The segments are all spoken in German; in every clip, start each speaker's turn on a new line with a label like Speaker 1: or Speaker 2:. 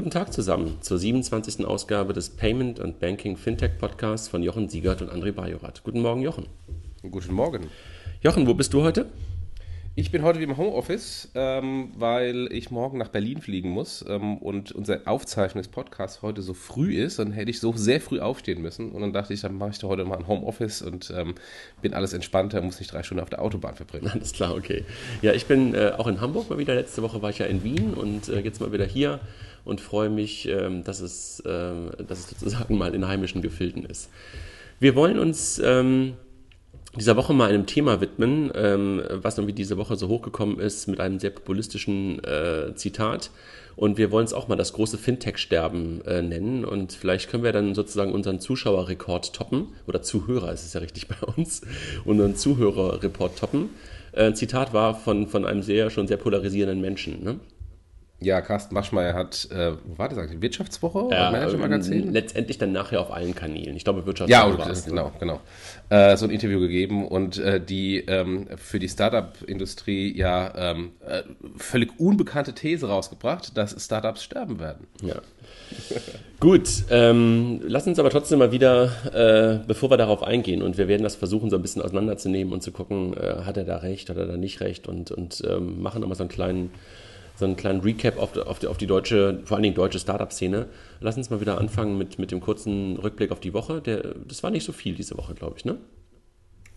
Speaker 1: Guten Tag zusammen zur 27. Ausgabe des Payment and Banking Fintech Podcasts von Jochen Siegert und André Bajorat. Guten Morgen, Jochen.
Speaker 2: Guten Morgen.
Speaker 1: Jochen, wo bist du heute?
Speaker 2: Ich bin heute wie im Homeoffice, ähm, weil ich morgen nach Berlin fliegen muss ähm, und unser Aufzeichnung des Podcasts heute so früh ist. Dann hätte ich so sehr früh aufstehen müssen. Und dann dachte ich, dann mache ich da heute mal ein Homeoffice und ähm, bin alles entspannter, muss nicht drei Stunden auf der Autobahn verbringen.
Speaker 1: Alles klar, okay. Ja, ich bin äh, auch in Hamburg mal wieder. Letzte Woche war ich ja in Wien und äh, jetzt mal wieder hier und freue mich, ähm, dass, es, äh, dass es sozusagen mal in heimischen Gefilden ist. Wir wollen uns ähm, dieser Woche mal einem Thema widmen, ähm, was irgendwie diese Woche so hochgekommen ist mit einem sehr populistischen äh, Zitat. Und wir wollen es auch mal das große Fintech-Sterben äh, nennen. Und vielleicht können wir dann sozusagen unseren Zuschauerrekord toppen. Oder Zuhörer ist es ja richtig bei uns. Unseren Zuhörerreport toppen. Äh, Zitat war von, von einem sehr, schon sehr polarisierenden Menschen. Ne?
Speaker 2: Ja, Carsten Maschmeyer hat, äh, wo war das eigentlich, Wirtschaftswoche
Speaker 1: ja, Manager-Magazin? Letztendlich dann nachher auf allen Kanälen. Ich glaube,
Speaker 2: Wirtschaftswoche. Ja, war es, genau, genau. Äh, so ein Interview gegeben und äh, die ähm, für die Startup-Industrie ja ähm, äh, völlig unbekannte These rausgebracht, dass Startups sterben werden.
Speaker 1: Ja. Gut, ähm, lass uns aber trotzdem mal wieder, äh, bevor wir darauf eingehen, und wir werden das versuchen, so ein bisschen auseinanderzunehmen und zu gucken, äh, hat er da recht, hat er da nicht recht und, und ähm, machen nochmal so einen kleinen so einen kleinen Recap auf, auf, die, auf die deutsche, vor allen Dingen deutsche Startup-Szene. Lass uns mal wieder anfangen mit, mit dem kurzen Rückblick auf die Woche. Der, das war nicht so viel diese Woche, glaube ich, ne?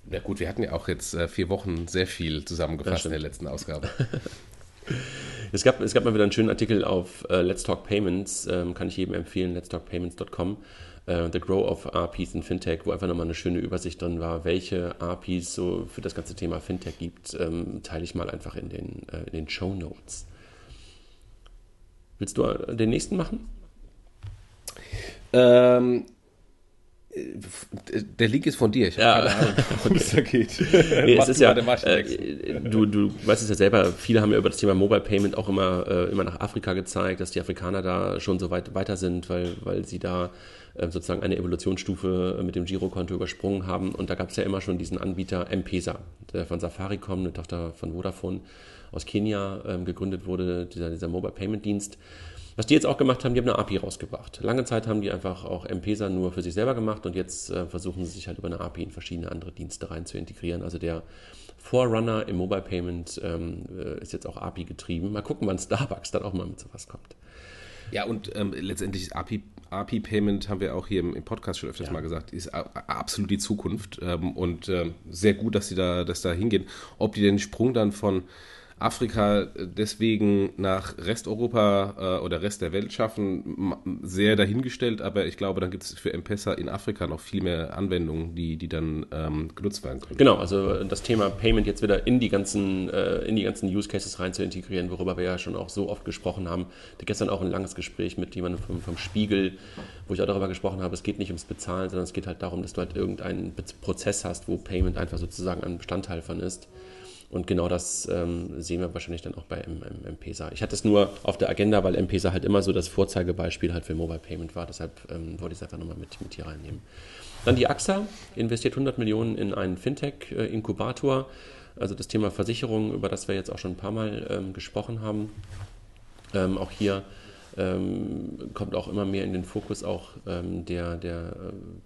Speaker 2: Ja gut, wir hatten ja auch jetzt äh, vier Wochen sehr viel zusammengefasst in der letzten Ausgabe.
Speaker 1: es, gab, es gab mal wieder einen schönen Artikel auf äh, Let's Talk Payments, ähm, kann ich jedem empfehlen, letstalkpayments.com. Uh, The Grow of APIs in Fintech, wo einfach nochmal eine schöne Übersicht drin war, welche APIs so für das ganze Thema Fintech gibt, ähm, teile ich mal einfach in den, äh, in den Show Notes. Willst du den nächsten machen?
Speaker 2: Ähm, der Link ist von dir. Ich
Speaker 1: habe ja. keine Ahnung, worum es da geht. nee, es ist ja, äh, du, du weißt es ja selber, viele haben ja über das Thema Mobile Payment auch immer, äh, immer nach Afrika gezeigt, dass die Afrikaner da schon so weit weiter sind, weil, weil sie da äh, sozusagen eine Evolutionsstufe mit dem Girokonto übersprungen haben. Und da gab es ja immer schon diesen Anbieter M-Pesa, der von Safaricom, eine Tochter von Vodafone aus Kenia ähm, gegründet wurde, dieser, dieser Mobile Payment Dienst. Was die jetzt auch gemacht haben, die haben eine API rausgebracht. Lange Zeit haben die einfach auch M-Pesa nur für sich selber gemacht und jetzt äh, versuchen sie sich halt über eine API in verschiedene andere Dienste rein zu integrieren. Also der Forerunner im Mobile Payment ähm, äh, ist jetzt auch API getrieben. Mal gucken, wann Starbucks dann auch mal mit sowas kommt.
Speaker 2: Ja, und ähm, letztendlich ist API, API Payment, haben wir auch hier im, im Podcast schon öfters ja. mal gesagt, ist absolut die Zukunft ähm, und ähm, sehr gut, dass sie da, dass da hingehen. Ob die den Sprung dann von Afrika deswegen nach Resteuropa äh, oder Rest der Welt schaffen, sehr dahingestellt, aber ich glaube, dann gibt es für M-Pesa in Afrika noch viel mehr Anwendungen, die, die dann ähm, genutzt werden können.
Speaker 1: Genau, also das Thema Payment jetzt wieder in die ganzen, äh, in die ganzen Use Cases rein zu integrieren, worüber wir ja schon auch so oft gesprochen haben. Ich gestern auch ein langes Gespräch mit jemandem vom, vom Spiegel, wo ich auch darüber gesprochen habe, es geht nicht ums Bezahlen, sondern es geht halt darum, dass du halt irgendeinen Prozess hast, wo Payment einfach sozusagen ein Bestandteil von ist. Und genau das ähm, sehen wir wahrscheinlich dann auch bei M-Pesa. Ich hatte es nur auf der Agenda, weil M-Pesa halt immer so das Vorzeigebeispiel halt für Mobile Payment war. Deshalb ähm, wollte ich es einfach nochmal mit, mit hier reinnehmen. Dann die AXA investiert 100 Millionen in einen Fintech-Inkubator. Also das Thema Versicherung, über das wir jetzt auch schon ein paar Mal ähm, gesprochen haben. Ähm, auch hier ähm, kommt auch immer mehr in den Fokus auch ähm, der, der,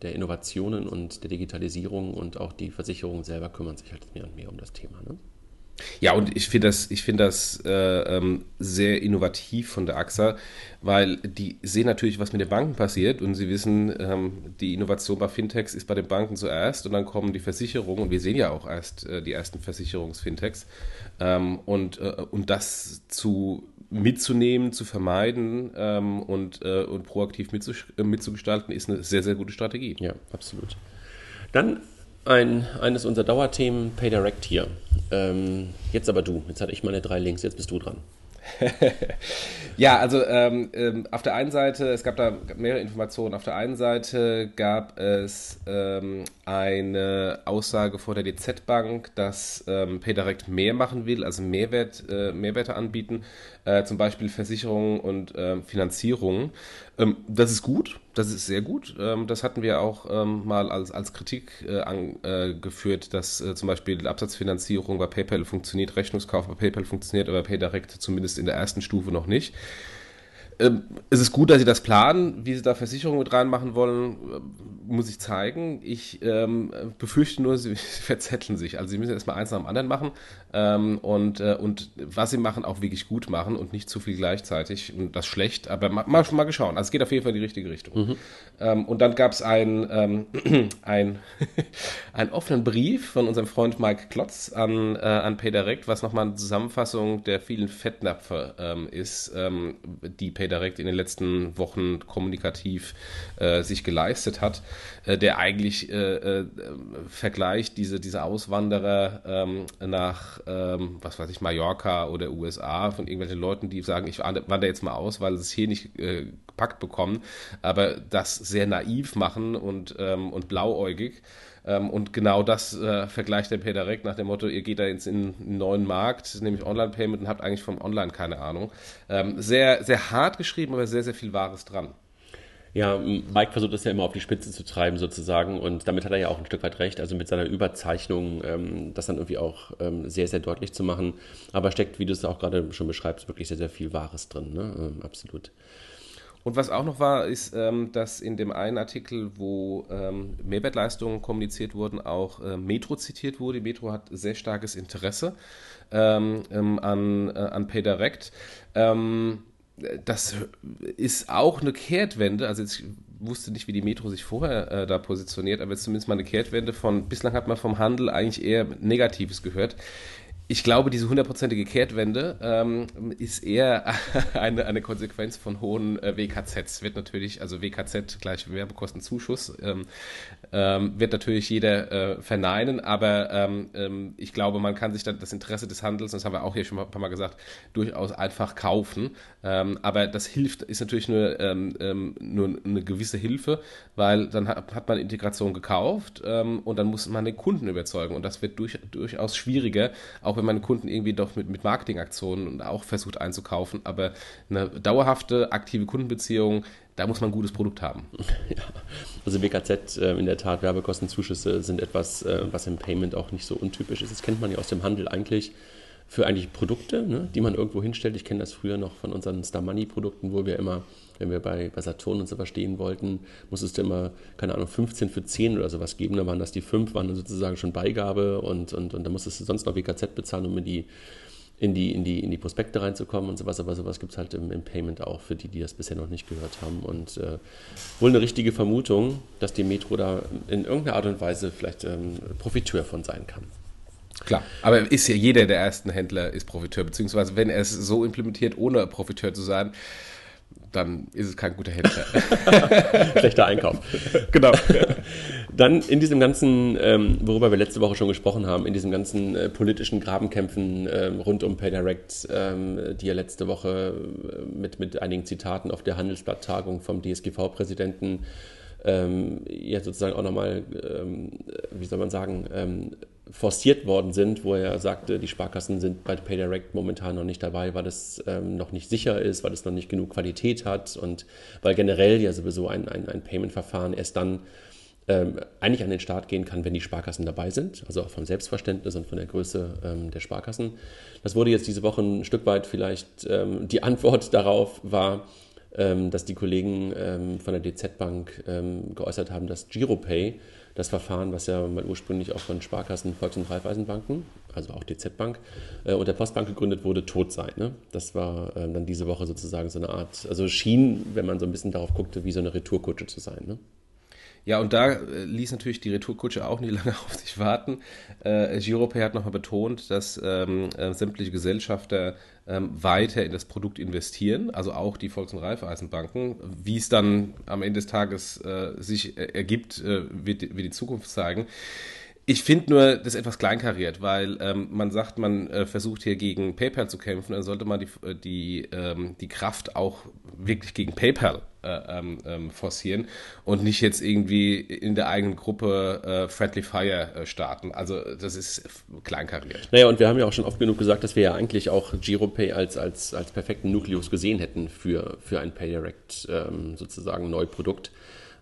Speaker 1: der Innovationen und der Digitalisierung und auch die Versicherungen selber kümmern sich halt mehr und mehr um das Thema. Ne?
Speaker 2: Ja, und ich finde das, ich find das äh, ähm, sehr innovativ von der AXA, weil die sehen natürlich, was mit den Banken passiert und sie wissen, ähm, die Innovation bei Fintechs ist bei den Banken zuerst und dann kommen die Versicherungen und wir sehen ja auch erst äh, die ersten Versicherungsfintechs ähm, und, äh, und das zu mitzunehmen, zu vermeiden ähm, und, äh, und proaktiv äh, mitzugestalten, ist eine sehr, sehr gute Strategie.
Speaker 1: Ja, absolut. Dann ein, eines unserer Dauerthemen, PayDirect hier. Ähm, jetzt aber du. Jetzt hatte ich meine drei Links, jetzt bist du dran.
Speaker 2: ja, also ähm, ähm, auf der einen Seite, es gab da mehrere Informationen. Auf der einen Seite gab es ähm, eine Aussage vor der DZ Bank, dass ähm, PayDirect mehr machen will, also Mehrwert, äh, Mehrwerte anbieten, äh, zum Beispiel Versicherungen und äh, Finanzierungen. Ähm, das ist gut, das ist sehr gut. Ähm, das hatten wir auch ähm, mal als, als Kritik äh, angeführt, dass äh, zum Beispiel Absatzfinanzierung bei PayPal funktioniert, Rechnungskauf bei PayPal funktioniert, aber PayDirect zumindest in der ersten Stufe noch nicht. Ähm, es ist gut, dass sie das planen. Wie sie da Versicherungen mit reinmachen wollen, äh, muss ich zeigen. Ich ähm, befürchte nur, sie, sie verzetteln sich. Also sie müssen erstmal eins nach dem anderen machen ähm, und, äh, und was sie machen, auch wirklich gut machen und nicht zu viel gleichzeitig. Und das schlecht, aber mal, mal, mal geschaut. Also es geht auf jeden Fall in die richtige Richtung. Mhm. Ähm, und dann gab es ein, ähm, ein, einen offenen Brief von unserem Freund Mike Klotz an, äh, an PayDirect, was nochmal eine Zusammenfassung der vielen Fettnäpfe ähm, ist, ähm, die PayDirect in den letzten Wochen kommunikativ äh, sich geleistet hat, äh, der eigentlich äh, äh, vergleicht diese, diese Auswanderer ähm, ähm, was weiß ich, Mallorca oder USA von irgendwelchen Leuten, die sagen, ich wandere jetzt mal aus, weil es hier nicht äh, gepackt bekommen, aber das sehr naiv machen und, ähm, und blauäugig. Ähm, und genau das äh, vergleicht der Peter Reck nach dem Motto, ihr geht da jetzt in einen neuen Markt, nämlich Online-Payment und habt eigentlich vom Online keine Ahnung. Ähm, sehr, sehr hart geschrieben, aber sehr, sehr viel Wahres dran.
Speaker 1: Ja, Mike versucht das ja immer auf die Spitze zu treiben sozusagen und damit hat er ja auch ein Stück weit recht, also mit seiner Überzeichnung ähm, das dann irgendwie auch ähm, sehr, sehr deutlich zu machen. Aber steckt, wie du es auch gerade schon beschreibst, wirklich sehr, sehr viel Wahres drin, ne? Ähm, absolut.
Speaker 2: Und was auch noch war, ist, ähm, dass in dem einen Artikel, wo ähm, Mehrwertleistungen kommuniziert wurden, auch äh, Metro zitiert wurde. Metro hat sehr starkes Interesse ähm, an, äh, an PayDirect. Ähm, das ist auch eine Kehrtwende. Also ich wusste nicht, wie die Metro sich vorher äh, da positioniert, aber jetzt zumindest mal eine Kehrtwende von, bislang hat man vom Handel eigentlich eher Negatives gehört ich glaube, diese hundertprozentige Kehrtwende ähm, ist eher eine, eine Konsequenz von hohen äh, WKZs. Wird natürlich, also WKZ gleich Werbekostenzuschuss, ähm, ähm, wird natürlich jeder äh, verneinen, aber ähm, ähm, ich glaube, man kann sich dann das Interesse des Handels, das haben wir auch hier schon ein paar Mal gesagt, durchaus einfach kaufen. Ähm, aber das hilft, ist natürlich nur, nur eine gewisse Hilfe, weil dann hat, hat man Integration gekauft und dann muss man den Kunden überzeugen und das wird durch, durchaus schwieriger, auch wenn man Kunden irgendwie doch mit, mit Marketingaktionen auch versucht einzukaufen. Aber eine dauerhafte, aktive Kundenbeziehung, da muss man ein gutes Produkt haben.
Speaker 1: Ja, also WKZ äh, in der Tat, Werbekostenzuschüsse sind etwas, äh, was im Payment auch nicht so untypisch ist. Das kennt man ja aus dem Handel eigentlich für eigentlich Produkte, ne, die man irgendwo hinstellt. Ich kenne das früher noch von unseren Star Money Produkten, wo wir immer, wenn wir bei, bei Saturn und sowas stehen wollten, musstest du immer, keine Ahnung, 15 für 10 oder sowas geben. Da waren das die 5, waren dann sozusagen schon Beigabe und, und, und da musstest du sonst noch WKZ bezahlen, um in die, in die, in die, in die Prospekte reinzukommen und sowas. Aber sowas gibt es halt im, im, Payment auch für die, die das bisher noch nicht gehört haben. Und äh, wohl eine richtige Vermutung, dass die Metro da in irgendeiner Art und Weise vielleicht ähm, Profiteur von sein kann.
Speaker 2: Klar, aber ist ja jeder der ersten Händler ist Profiteur, beziehungsweise wenn er es so implementiert, ohne Profiteur zu sein, dann ist es kein guter Händler.
Speaker 1: Schlechter Einkauf.
Speaker 2: Genau.
Speaker 1: Dann in diesem ganzen, ähm, worüber wir letzte Woche schon gesprochen haben, in diesen ganzen äh, politischen Grabenkämpfen ähm, rund um PayDirect, ähm, die ja letzte Woche äh, mit, mit einigen Zitaten auf der Handelsblatt-Tagung vom DSGV-Präsidenten ähm, ja sozusagen auch nochmal, ähm, wie soll man sagen, ähm, forciert worden sind, wo er sagte, die Sparkassen sind bei PayDirect momentan noch nicht dabei, weil es ähm, noch nicht sicher ist, weil es noch nicht genug Qualität hat und weil generell ja sowieso ein, ein, ein Payment-Verfahren erst dann ähm, eigentlich an den Start gehen kann, wenn die Sparkassen dabei sind, also auch vom Selbstverständnis und von der Größe ähm, der Sparkassen. Das wurde jetzt diese Woche ein Stück weit vielleicht, ähm, die Antwort darauf war, dass die Kollegen ähm, von der DZ Bank ähm, geäußert haben, dass GiroPay, das Verfahren, was ja mal ursprünglich auch von Sparkassen, Volks- und Raiffeisenbanken, also auch DZ Bank äh, und der Postbank gegründet wurde, tot sei. Ne? Das war dann diese Woche sozusagen so eine Art, also schien, wenn man so ein bisschen darauf guckte, wie so eine Retourkutsche zu sein. Ne?
Speaker 2: Ja, und da äh, ließ natürlich die Retourkutsche auch nie lange auf sich warten. Äh, Giropay hat nochmal betont, dass ähm, äh, sämtliche Gesellschafter ähm, weiter in das Produkt investieren, also auch die Volks- und Raiffeisenbanken. Wie es dann am Ende des Tages äh, sich äh, ergibt, äh, wird, wird die Zukunft zeigen. Ich finde nur das etwas kleinkariert, weil ähm, man sagt, man äh, versucht hier gegen PayPal zu kämpfen, dann sollte man die, äh, die, ähm, die Kraft auch wirklich gegen PayPal äh, ähm, ähm, forcieren und nicht jetzt irgendwie in der eigenen Gruppe äh, Friendly Fire äh, starten. Also das ist kleinkariert.
Speaker 1: Naja, und wir haben ja auch schon oft genug gesagt, dass wir ja eigentlich auch GiroPay als, als, als perfekten Nukleus gesehen hätten für, für ein PayDirect ähm, sozusagen Neuprodukt.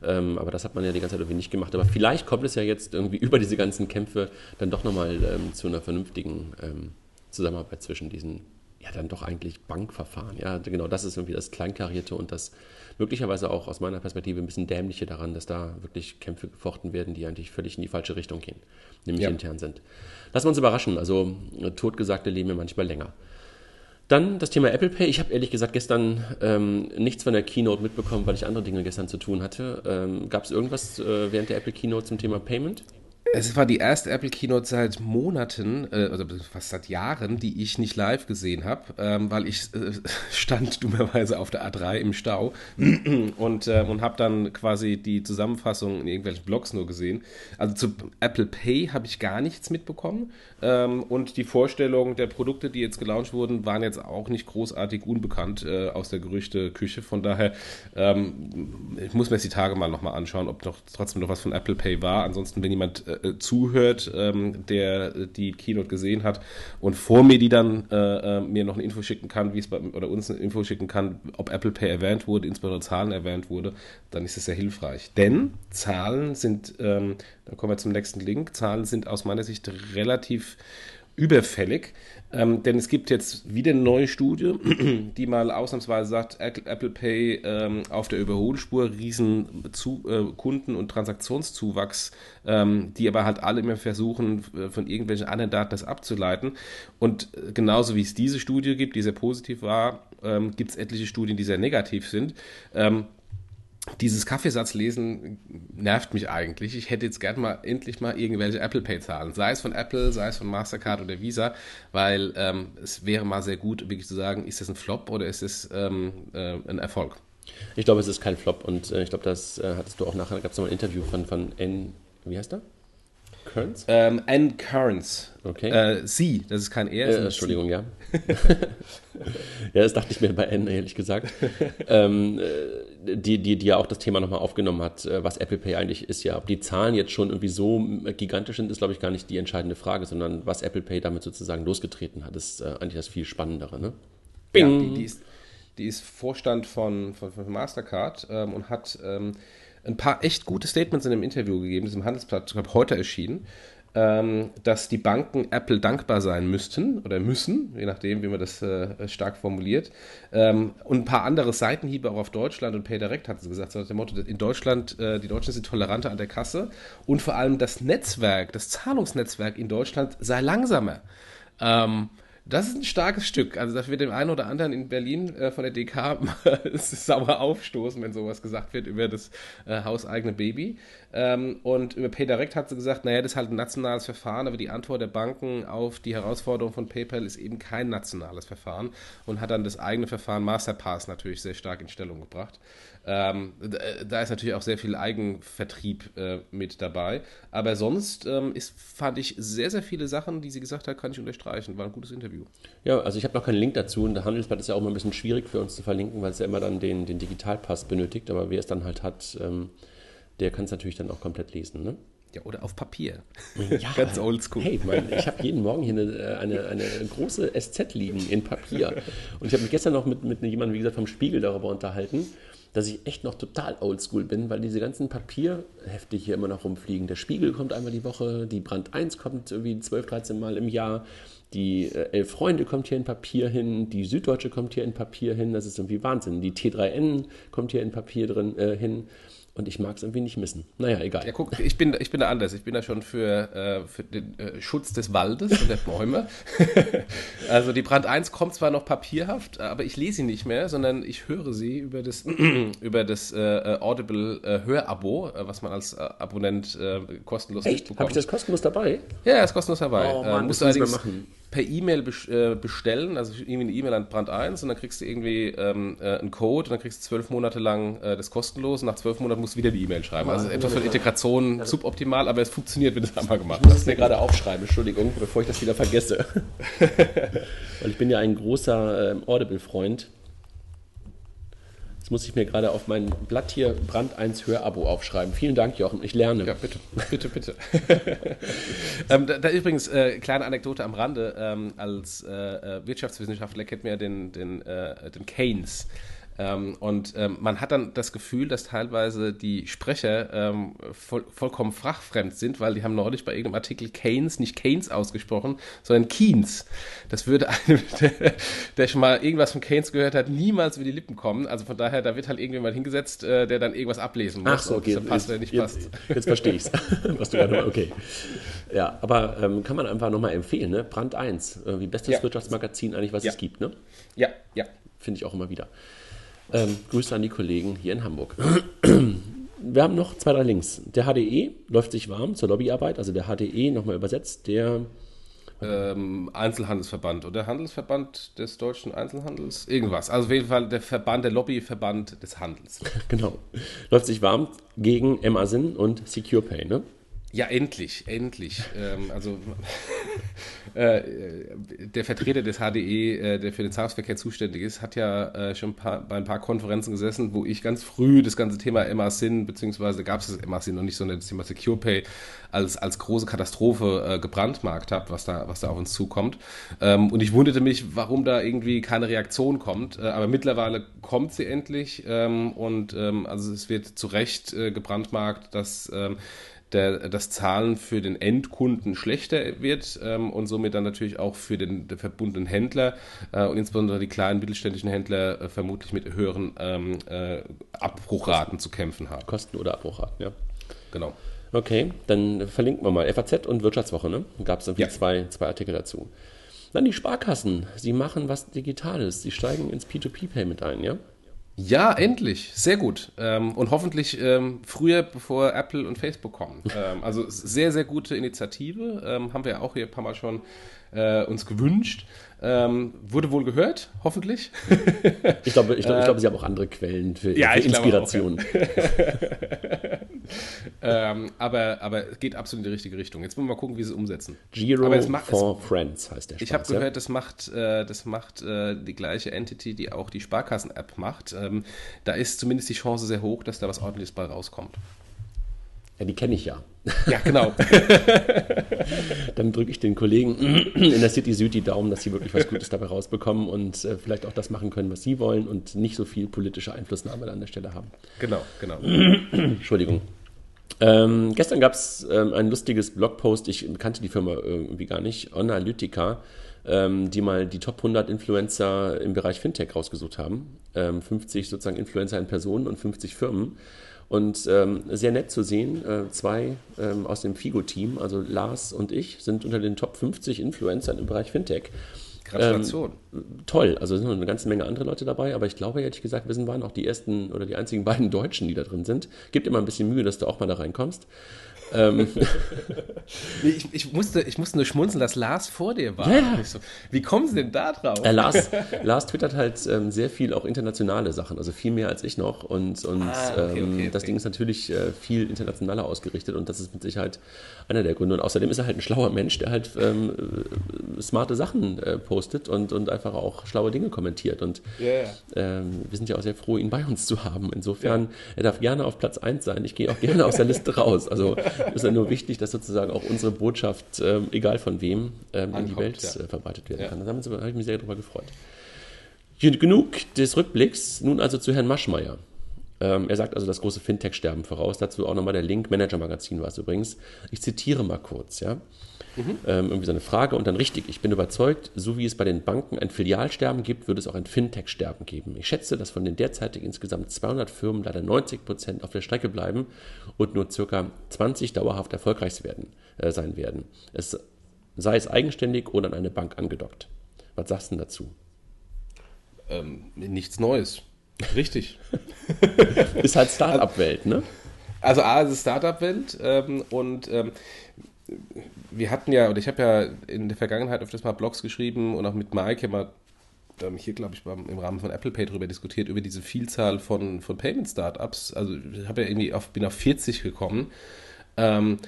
Speaker 1: Ähm, aber das hat man ja die ganze Zeit irgendwie nicht gemacht. Aber vielleicht kommt es ja jetzt irgendwie über diese ganzen Kämpfe dann doch nochmal ähm, zu einer vernünftigen ähm, Zusammenarbeit zwischen diesen ja dann doch eigentlich Bankverfahren. Ja, genau, das ist irgendwie das Kleinkarierte und das möglicherweise auch aus meiner Perspektive ein bisschen dämliche daran, dass da wirklich Kämpfe gefochten werden, die eigentlich völlig in die falsche Richtung gehen, nämlich ja. intern sind. Lassen wir uns überraschen. Also totgesagte leben ja manchmal länger. Dann das Thema Apple Pay. Ich habe ehrlich gesagt gestern ähm, nichts von der Keynote mitbekommen, weil ich andere Dinge gestern zu tun hatte. Ähm, Gab es irgendwas äh, während der Apple Keynote zum Thema Payment?
Speaker 2: Es war die erste Apple Keynote seit Monaten, äh, also fast seit Jahren, die ich nicht live gesehen habe, ähm, weil ich äh, stand dummerweise auf der A3 im Stau und, äh, und habe dann quasi die Zusammenfassung in irgendwelchen Blogs nur gesehen. Also zu Apple Pay habe ich gar nichts mitbekommen ähm, und die Vorstellungen der Produkte, die jetzt gelauncht wurden, waren jetzt auch nicht großartig unbekannt äh, aus der Gerüchteküche. Von daher ähm, ich muss mir jetzt die Tage mal nochmal anschauen, ob noch trotzdem noch was von Apple Pay war. Ansonsten, wenn jemand äh, zuhört, ähm, der die Keynote gesehen hat und vor mir die dann äh, äh mir noch eine Info schicken kann, wie es bei, oder uns eine Info schicken kann, ob Apple Pay erwähnt wurde, insbesondere Zahlen erwähnt wurde, dann ist es sehr hilfreich. Denn Zahlen sind, ähm, da kommen wir zum nächsten Link, Zahlen sind aus meiner Sicht relativ überfällig. Ähm, denn es gibt jetzt wieder eine neue Studie, die mal ausnahmsweise sagt, Apple Pay ähm, auf der Überholspur, riesen Zu äh, Kunden- und Transaktionszuwachs, ähm, die aber halt alle immer versuchen, äh, von irgendwelchen anderen Daten das abzuleiten. Und äh, genauso wie es diese Studie gibt, die sehr positiv war, ähm, gibt es etliche Studien, die sehr negativ sind. Dieses Kaffeesatzlesen nervt mich eigentlich. Ich hätte jetzt gern mal endlich mal irgendwelche Apple Pay-Zahlen, sei es von Apple, sei es von Mastercard oder Visa, weil ähm, es wäre mal sehr gut, wirklich zu sagen, ist das ein Flop oder ist es ähm, äh, ein Erfolg?
Speaker 1: Ich glaube, es ist kein Flop und äh, ich glaube, das äh, hattest du auch nachher, gab es noch ein Interview von, von N, wie heißt er?
Speaker 2: Kearns? Ähm, N. Kearns. Okay. Äh, sie, das ist kein er.
Speaker 1: Äh, Entschuldigung, ja. ja, das dachte ich mir bei N, ehrlich gesagt. ähm, äh, die, die, die ja auch das Thema nochmal aufgenommen hat, äh, was Apple Pay eigentlich ist. Ja, ob die Zahlen jetzt schon irgendwie so gigantisch sind, ist, glaube ich, gar nicht die entscheidende Frage, sondern was Apple Pay damit sozusagen losgetreten hat, ist äh, eigentlich das viel Spannendere. Ne?
Speaker 2: Bing. Ja, die, die, ist, die ist Vorstand von, von, von Mastercard ähm, und hat. Ähm, ein paar echt gute Statements in einem Interview gegeben, im Handelsblatt, ich glaube, heute erschienen, ähm, dass die Banken Apple dankbar sein müssten oder müssen, je nachdem, wie man das äh, stark formuliert. Ähm, und ein paar andere Seitenhiebe auch auf Deutschland und PayDirect hat sie gesagt, so nach dem Motto, in Deutschland, äh, die Deutschen sind toleranter an der Kasse und vor allem das Netzwerk, das Zahlungsnetzwerk in Deutschland sei langsamer. Ähm, das ist ein starkes Stück. Also das wird dem einen oder anderen in Berlin äh, von der DK sauer aufstoßen, wenn sowas gesagt wird über das äh, hauseigene Baby. Ähm, und über PayDirect hat sie gesagt, naja, das ist halt ein nationales Verfahren, aber die Antwort der Banken auf die Herausforderung von PayPal ist eben kein nationales Verfahren und hat dann das eigene Verfahren Masterpass natürlich sehr stark in Stellung gebracht. Ähm, da ist natürlich auch sehr viel Eigenvertrieb äh, mit dabei. Aber sonst ähm, ist, fand ich sehr, sehr viele Sachen, die sie gesagt hat, kann ich unterstreichen. War ein gutes Interview.
Speaker 1: Ja, also ich habe noch keinen Link dazu und der Handelsblatt ist ja auch immer ein bisschen schwierig für uns zu verlinken, weil es ja immer dann den, den Digitalpass benötigt. Aber wer es dann halt hat, ähm, der kann es natürlich dann auch komplett lesen. Ne?
Speaker 2: Ja, oder auf Papier.
Speaker 1: Ja, Ganz oldschool. Hey, mein, ich habe jeden Morgen hier eine, äh, eine, eine große SZ liegen in Papier. Und ich habe mich gestern noch mit, mit jemandem, wie gesagt, vom Spiegel darüber unterhalten dass ich echt noch total oldschool bin, weil diese ganzen Papierhefte hier immer noch rumfliegen. Der Spiegel kommt einmal die Woche, die Brand 1 kommt irgendwie 12, 13 Mal im Jahr, die äh, Elf Freunde kommt hier in Papier hin, die Süddeutsche kommt hier in Papier hin, das ist irgendwie Wahnsinn. Die T3N kommt hier in Papier drin äh, hin. Und ich mag es irgendwie nicht missen. Naja, egal.
Speaker 2: Ja, guck, ich bin, ich bin da anders. Ich bin da schon für, äh, für den äh, Schutz des Waldes und der Bäume. also die Brand 1 kommt zwar noch papierhaft, aber ich lese sie nicht mehr, sondern ich höre sie über das, über das äh, äh Audible äh, Hörabo, äh, was man als Abonnent kostenlos
Speaker 1: Echt? bekommt. Habe ich das kostenlos dabei?
Speaker 2: Ja, ist kostenlos dabei. Oh, Mann, musst du allerdings machen per E-Mail äh, bestellen, also irgendwie eine E-Mail an Brand 1 und dann kriegst du irgendwie ähm, äh, einen Code und dann kriegst du zwölf Monate lang äh, das kostenlos und nach zwölf Monaten musst du wieder die E-Mail schreiben. Also etwas für Integration also, suboptimal, aber es funktioniert, wenn du es einmal gemacht hast.
Speaker 1: Ich muss es mir gerade aufschreiben, Entschuldigung, bevor ich das wieder vergesse. Weil ich bin ja ein großer ähm, Audible-Freund Jetzt muss ich mir gerade auf mein Blatt hier Brand 1 Hörabo aufschreiben. Vielen Dank, Jochen. Ich lerne.
Speaker 2: Ja, bitte. Bitte, bitte. ähm, da, da, übrigens, äh, kleine Anekdote am Rande. Ähm, als äh, äh Wirtschaftswissenschaftler kennt man ja den, den, äh, den Keynes. Ähm, und ähm, man hat dann das Gefühl, dass teilweise die Sprecher ähm, voll, vollkommen fachfremd sind, weil die haben neulich bei irgendeinem Artikel Keynes, nicht Keynes ausgesprochen, sondern Keynes. Das würde einem, der, der, schon mal irgendwas von Keynes gehört hat, niemals über die Lippen kommen. Also von daher, da wird halt irgendjemand hingesetzt, äh, der dann irgendwas ablesen muss.
Speaker 1: Ach so, okay.
Speaker 2: Jetzt, passt, nicht
Speaker 1: jetzt, passt. jetzt verstehe ich es. was du gerade okay. Ja, aber ähm, kann man einfach nochmal empfehlen, ne? Brand 1, wie bestes ja. Wirtschaftsmagazin eigentlich, was ja. es gibt, ne?
Speaker 2: Ja, ja.
Speaker 1: Finde ich auch immer wieder. Ähm, Grüße an die Kollegen hier in Hamburg. Wir haben noch zwei, drei Links. Der HDE läuft sich warm zur Lobbyarbeit, also der HDE nochmal übersetzt, der
Speaker 2: ähm, Einzelhandelsverband oder Handelsverband des deutschen Einzelhandels, irgendwas. Also auf jeden Fall der Verband, der Lobbyverband des Handels.
Speaker 1: genau. Läuft sich warm gegen Amazon und SecurePay, ne?
Speaker 2: Ja, endlich, endlich. ähm, also äh, der Vertreter des HDE, äh, der für den Zahlungsverkehr zuständig ist, hat ja äh, schon paar, bei ein paar Konferenzen gesessen, wo ich ganz früh das ganze Thema MA-SIN, beziehungsweise gab es das MA-SIN noch nicht, sondern das Thema SecurePay als, als große Katastrophe äh, gebrandmarkt habe, was da, was da auf uns zukommt. Ähm, und ich wunderte mich, warum da irgendwie keine Reaktion kommt. Äh, aber mittlerweile kommt sie endlich ähm, und ähm, also es wird zu Recht äh, gebrandmarkt, dass ähm, der, das Zahlen für den Endkunden schlechter wird ähm, und somit dann natürlich auch für den, den verbundenen Händler äh, und insbesondere die kleinen mittelständischen Händler äh, vermutlich mit höheren ähm, äh, Abbruchraten zu kämpfen haben.
Speaker 1: Kosten oder Abbruchraten, ja.
Speaker 2: Genau.
Speaker 1: Okay, dann verlinken wir mal FAZ und Wirtschaftswoche, ne? Gab es irgendwie ja. zwei, zwei Artikel dazu. Dann die Sparkassen. Sie machen was Digitales. Sie steigen ins P2P-Payment ein, ja?
Speaker 2: Ja, endlich. Sehr gut. Ähm, und hoffentlich ähm, früher, bevor Apple und Facebook kommen. Ähm, also sehr, sehr gute Initiative. Haben wir ja auch hier ein paar Mal schon äh, uns gewünscht. Ähm, wurde wohl gehört, hoffentlich.
Speaker 1: ich glaube, ich, glaub, ich glaube, Sie haben auch andere Quellen für, ja, für Inspiration. Auch, ja.
Speaker 2: ähm, aber, aber es geht absolut in die richtige Richtung. Jetzt wollen wir mal gucken, wie sie es umsetzen.
Speaker 1: Giro macht, for es, Friends heißt der
Speaker 2: Spaß, Ich habe gehört, ja? das macht, äh, das macht äh, die gleiche Entity, die auch die Sparkassen-App macht. Ähm, da ist zumindest die Chance sehr hoch, dass da was ordentliches bei rauskommt.
Speaker 1: Ja, die kenne ich ja.
Speaker 2: Ja, genau.
Speaker 1: Dann drücke ich den Kollegen in der City Süd die Daumen, dass sie wirklich was Gutes dabei rausbekommen und äh, vielleicht auch das machen können, was sie wollen und nicht so viel politische Einflussnahme an der Stelle haben.
Speaker 2: Genau, genau.
Speaker 1: Entschuldigung. Ähm, gestern gab es ähm, ein lustiges Blogpost, ich kannte die Firma irgendwie gar nicht, Analytica, ähm, die mal die Top 100 Influencer im Bereich Fintech rausgesucht haben. 50 ähm, sozusagen Influencer in Personen und 50 Firmen. Und ähm, sehr nett zu sehen, äh, zwei ähm, aus dem Figo-Team, also Lars und ich, sind unter den Top 50 Influencern im Bereich Fintech.
Speaker 2: Gratulation.
Speaker 1: Ähm, toll, also es sind noch eine ganze Menge andere Leute dabei, aber ich glaube, ehrlich gesagt, wir sind waren auch die ersten oder die einzigen beiden Deutschen, die da drin sind. Gibt immer ein bisschen Mühe, dass du auch mal da reinkommst
Speaker 2: ähm. ich, ich, musste, ich musste nur schmunzeln, dass Lars vor dir war. Ja. So, wie kommen Sie denn da drauf?
Speaker 1: Äh, Lars, Lars twittert halt ähm, sehr viel auch internationale Sachen, also viel mehr als ich noch. Und, und ah, okay, ähm, okay, das Ding ist natürlich äh, viel internationaler ausgerichtet und das ist mit Sicherheit einer der Gründe. Und außerdem ist er halt ein schlauer Mensch, der halt ähm, äh, smarte Sachen äh, postet und, und einfach auch schlaue Dinge kommentiert. Und yeah. Ähm, wir sind ja auch sehr froh, ihn bei uns zu haben. Insofern, ja. er darf gerne auf Platz 1 sein. Ich gehe auch gerne aus der Liste raus. Also ist ja nur wichtig, dass sozusagen auch unsere Botschaft, ähm, egal von wem, ähm, Ankommt, in die Welt ja. äh, verbreitet werden kann. Da habe ich mich sehr darüber gefreut. Genug des Rückblicks, nun also zu Herrn Maschmeyer. Ähm, er sagt also das große Fintech-Sterben voraus. Dazu auch nochmal der Link, Manager-Magazin war es übrigens. Ich zitiere mal kurz, ja. Mhm. Ähm, irgendwie so eine Frage und dann richtig. Ich bin überzeugt, so wie es bei den Banken ein Filialsterben gibt, wird es auch ein Fintech-Sterben geben. Ich schätze, dass von den derzeitig insgesamt 200 Firmen leider 90 Prozent auf der Strecke bleiben und nur circa 20 dauerhaft erfolgreich werden, äh, sein werden. Es sei es eigenständig oder an eine Bank angedockt. Was sagst du dazu?
Speaker 2: Ähm, nichts Neues. Richtig.
Speaker 1: ist halt Startup-Welt, ne?
Speaker 2: Also A, es ist Startup-Welt ähm, und ähm, wir hatten ja, oder ich habe ja in der Vergangenheit öfters mal Blogs geschrieben und auch mit Mike immer ähm, hier, glaube ich, im Rahmen von Apple Pay darüber diskutiert, über diese Vielzahl von, von Payment-Startups. Also ich habe ja irgendwie auf, bin auf 40 gekommen. Ähm, äh,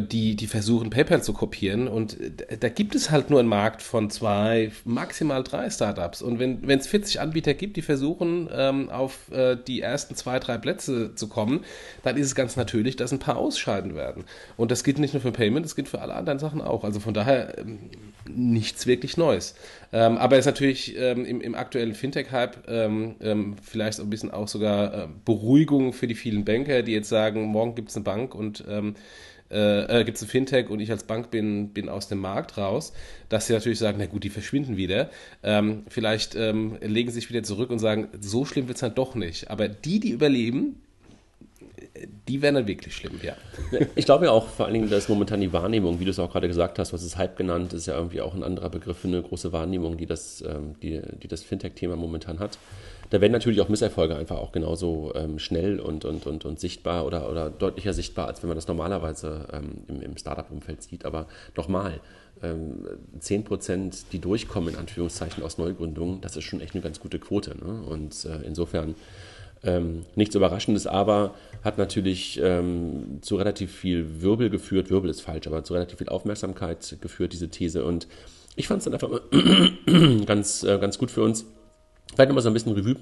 Speaker 2: die, die versuchen, PayPal zu kopieren. Und äh, da gibt es halt nur einen Markt von zwei, maximal drei Startups. Und wenn es 40 Anbieter gibt, die versuchen, ähm, auf äh, die ersten zwei, drei Plätze zu kommen, dann ist es ganz natürlich, dass ein paar ausscheiden werden. Und das gilt nicht nur für Payment, das gilt für alle anderen Sachen auch. Also von daher ähm, nichts wirklich Neues. Ähm, aber es ist natürlich ähm, im, im, aktuellen Fintech-Hype ähm, ähm, vielleicht ein bisschen auch sogar äh, Beruhigung für die vielen Banker, die jetzt sagen, morgen gibt es eine Bank und äh, äh gibt es ein Fintech und ich als Bank bin, bin aus dem Markt raus, dass sie natürlich sagen, na gut, die verschwinden wieder. Ähm, vielleicht ähm, legen sie sich wieder zurück und sagen, so schlimm wird es halt doch nicht. Aber die, die überleben, die wären dann wirklich schlimm, ja.
Speaker 1: Ich glaube ja auch vor allen Dingen, dass momentan die Wahrnehmung, wie du es auch gerade gesagt hast, was ist Hype genannt, ist ja irgendwie auch ein anderer Begriff für eine große Wahrnehmung, die das, ähm, die, die das Fintech-Thema momentan hat. Da werden natürlich auch Misserfolge einfach auch genauso ähm, schnell und, und, und, und sichtbar oder, oder deutlicher sichtbar, als wenn man das normalerweise ähm, im, im Startup-Umfeld sieht. Aber nochmal, ähm, 10%, die durchkommen, in Anführungszeichen, aus Neugründungen, das ist schon echt eine ganz gute Quote. Ne? Und äh, insofern ähm, nichts Überraschendes, aber hat natürlich ähm, zu relativ viel Wirbel geführt. Wirbel ist falsch, aber zu relativ viel Aufmerksamkeit geführt, diese These. Und ich fand es dann einfach ganz, äh, ganz gut für uns, vielleicht nochmal so ein bisschen Revue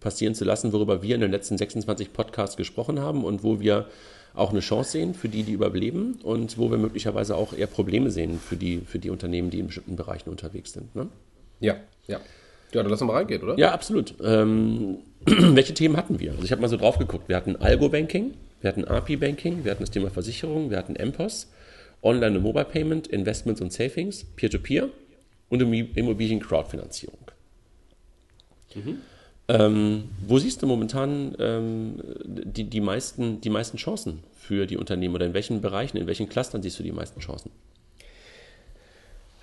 Speaker 1: passieren zu lassen, worüber wir in den letzten 26 Podcasts gesprochen haben und wo wir auch eine Chance sehen für die, die überleben und wo wir möglicherweise auch eher Probleme sehen für die, für die Unternehmen, die in bestimmten Bereichen unterwegs sind. Ne?
Speaker 2: Ja, ja. Ja, dann lass uns mal reingehen, oder?
Speaker 1: Ja, absolut. Ähm, welche Themen hatten wir? Also ich habe mal so drauf geguckt. Wir hatten Algo-Banking, wir hatten API-Banking, wir hatten das Thema Versicherung, wir hatten MPOS, Online- und Mobile Payment, Investments und Savings, Peer-to-Peer -Peer und Immobilien-Crowdfinanzierung. Mhm. Ähm, wo siehst du momentan ähm, die, die, meisten, die meisten Chancen für die Unternehmen oder in welchen Bereichen, in welchen Clustern siehst du die meisten Chancen?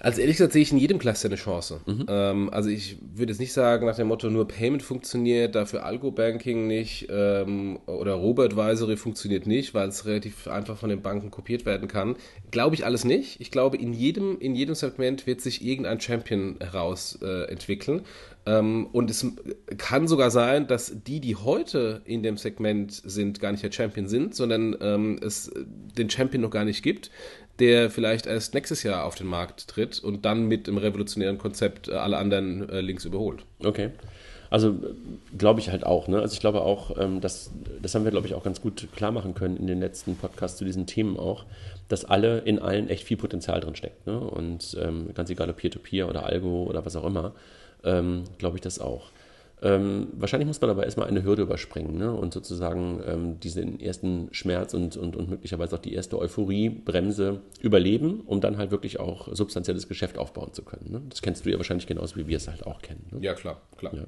Speaker 2: Also ehrlich gesagt sehe ich in jedem Cluster eine Chance. Mhm. Ähm, also ich würde jetzt nicht sagen nach dem Motto, nur Payment funktioniert, dafür Algo-Banking nicht ähm, oder Robo-Advisory funktioniert nicht, weil es relativ einfach von den Banken kopiert werden kann. Glaube ich alles nicht. Ich glaube, in jedem, in jedem Segment wird sich irgendein Champion heraus äh, entwickeln. Ähm, und es kann sogar sein, dass die, die heute in dem Segment sind, gar nicht der Champion sind, sondern ähm, es den Champion noch gar nicht gibt der vielleicht erst nächstes Jahr auf den Markt tritt und dann mit dem revolutionären Konzept äh, alle anderen äh, links überholt.
Speaker 1: Okay. Also glaube ich halt auch. Ne? Also ich glaube auch, ähm, dass, das haben wir, glaube ich, auch ganz gut klar machen können in den letzten Podcasts zu diesen Themen auch, dass alle in allen echt viel Potenzial drin steckt. Ne? Und ähm, ganz egal ob Peer-to-Peer -Peer oder Algo oder was auch immer, ähm, glaube ich das auch. Ähm, wahrscheinlich muss man aber erstmal eine Hürde überspringen ne? und sozusagen ähm, diesen ersten Schmerz und, und, und möglicherweise auch die erste Euphorie-Bremse überleben, um dann halt wirklich auch substanzielles Geschäft aufbauen zu können. Ne? Das kennst du ja wahrscheinlich genauso, wie wir es halt auch kennen. Ne?
Speaker 2: Ja, klar, klar. Ja.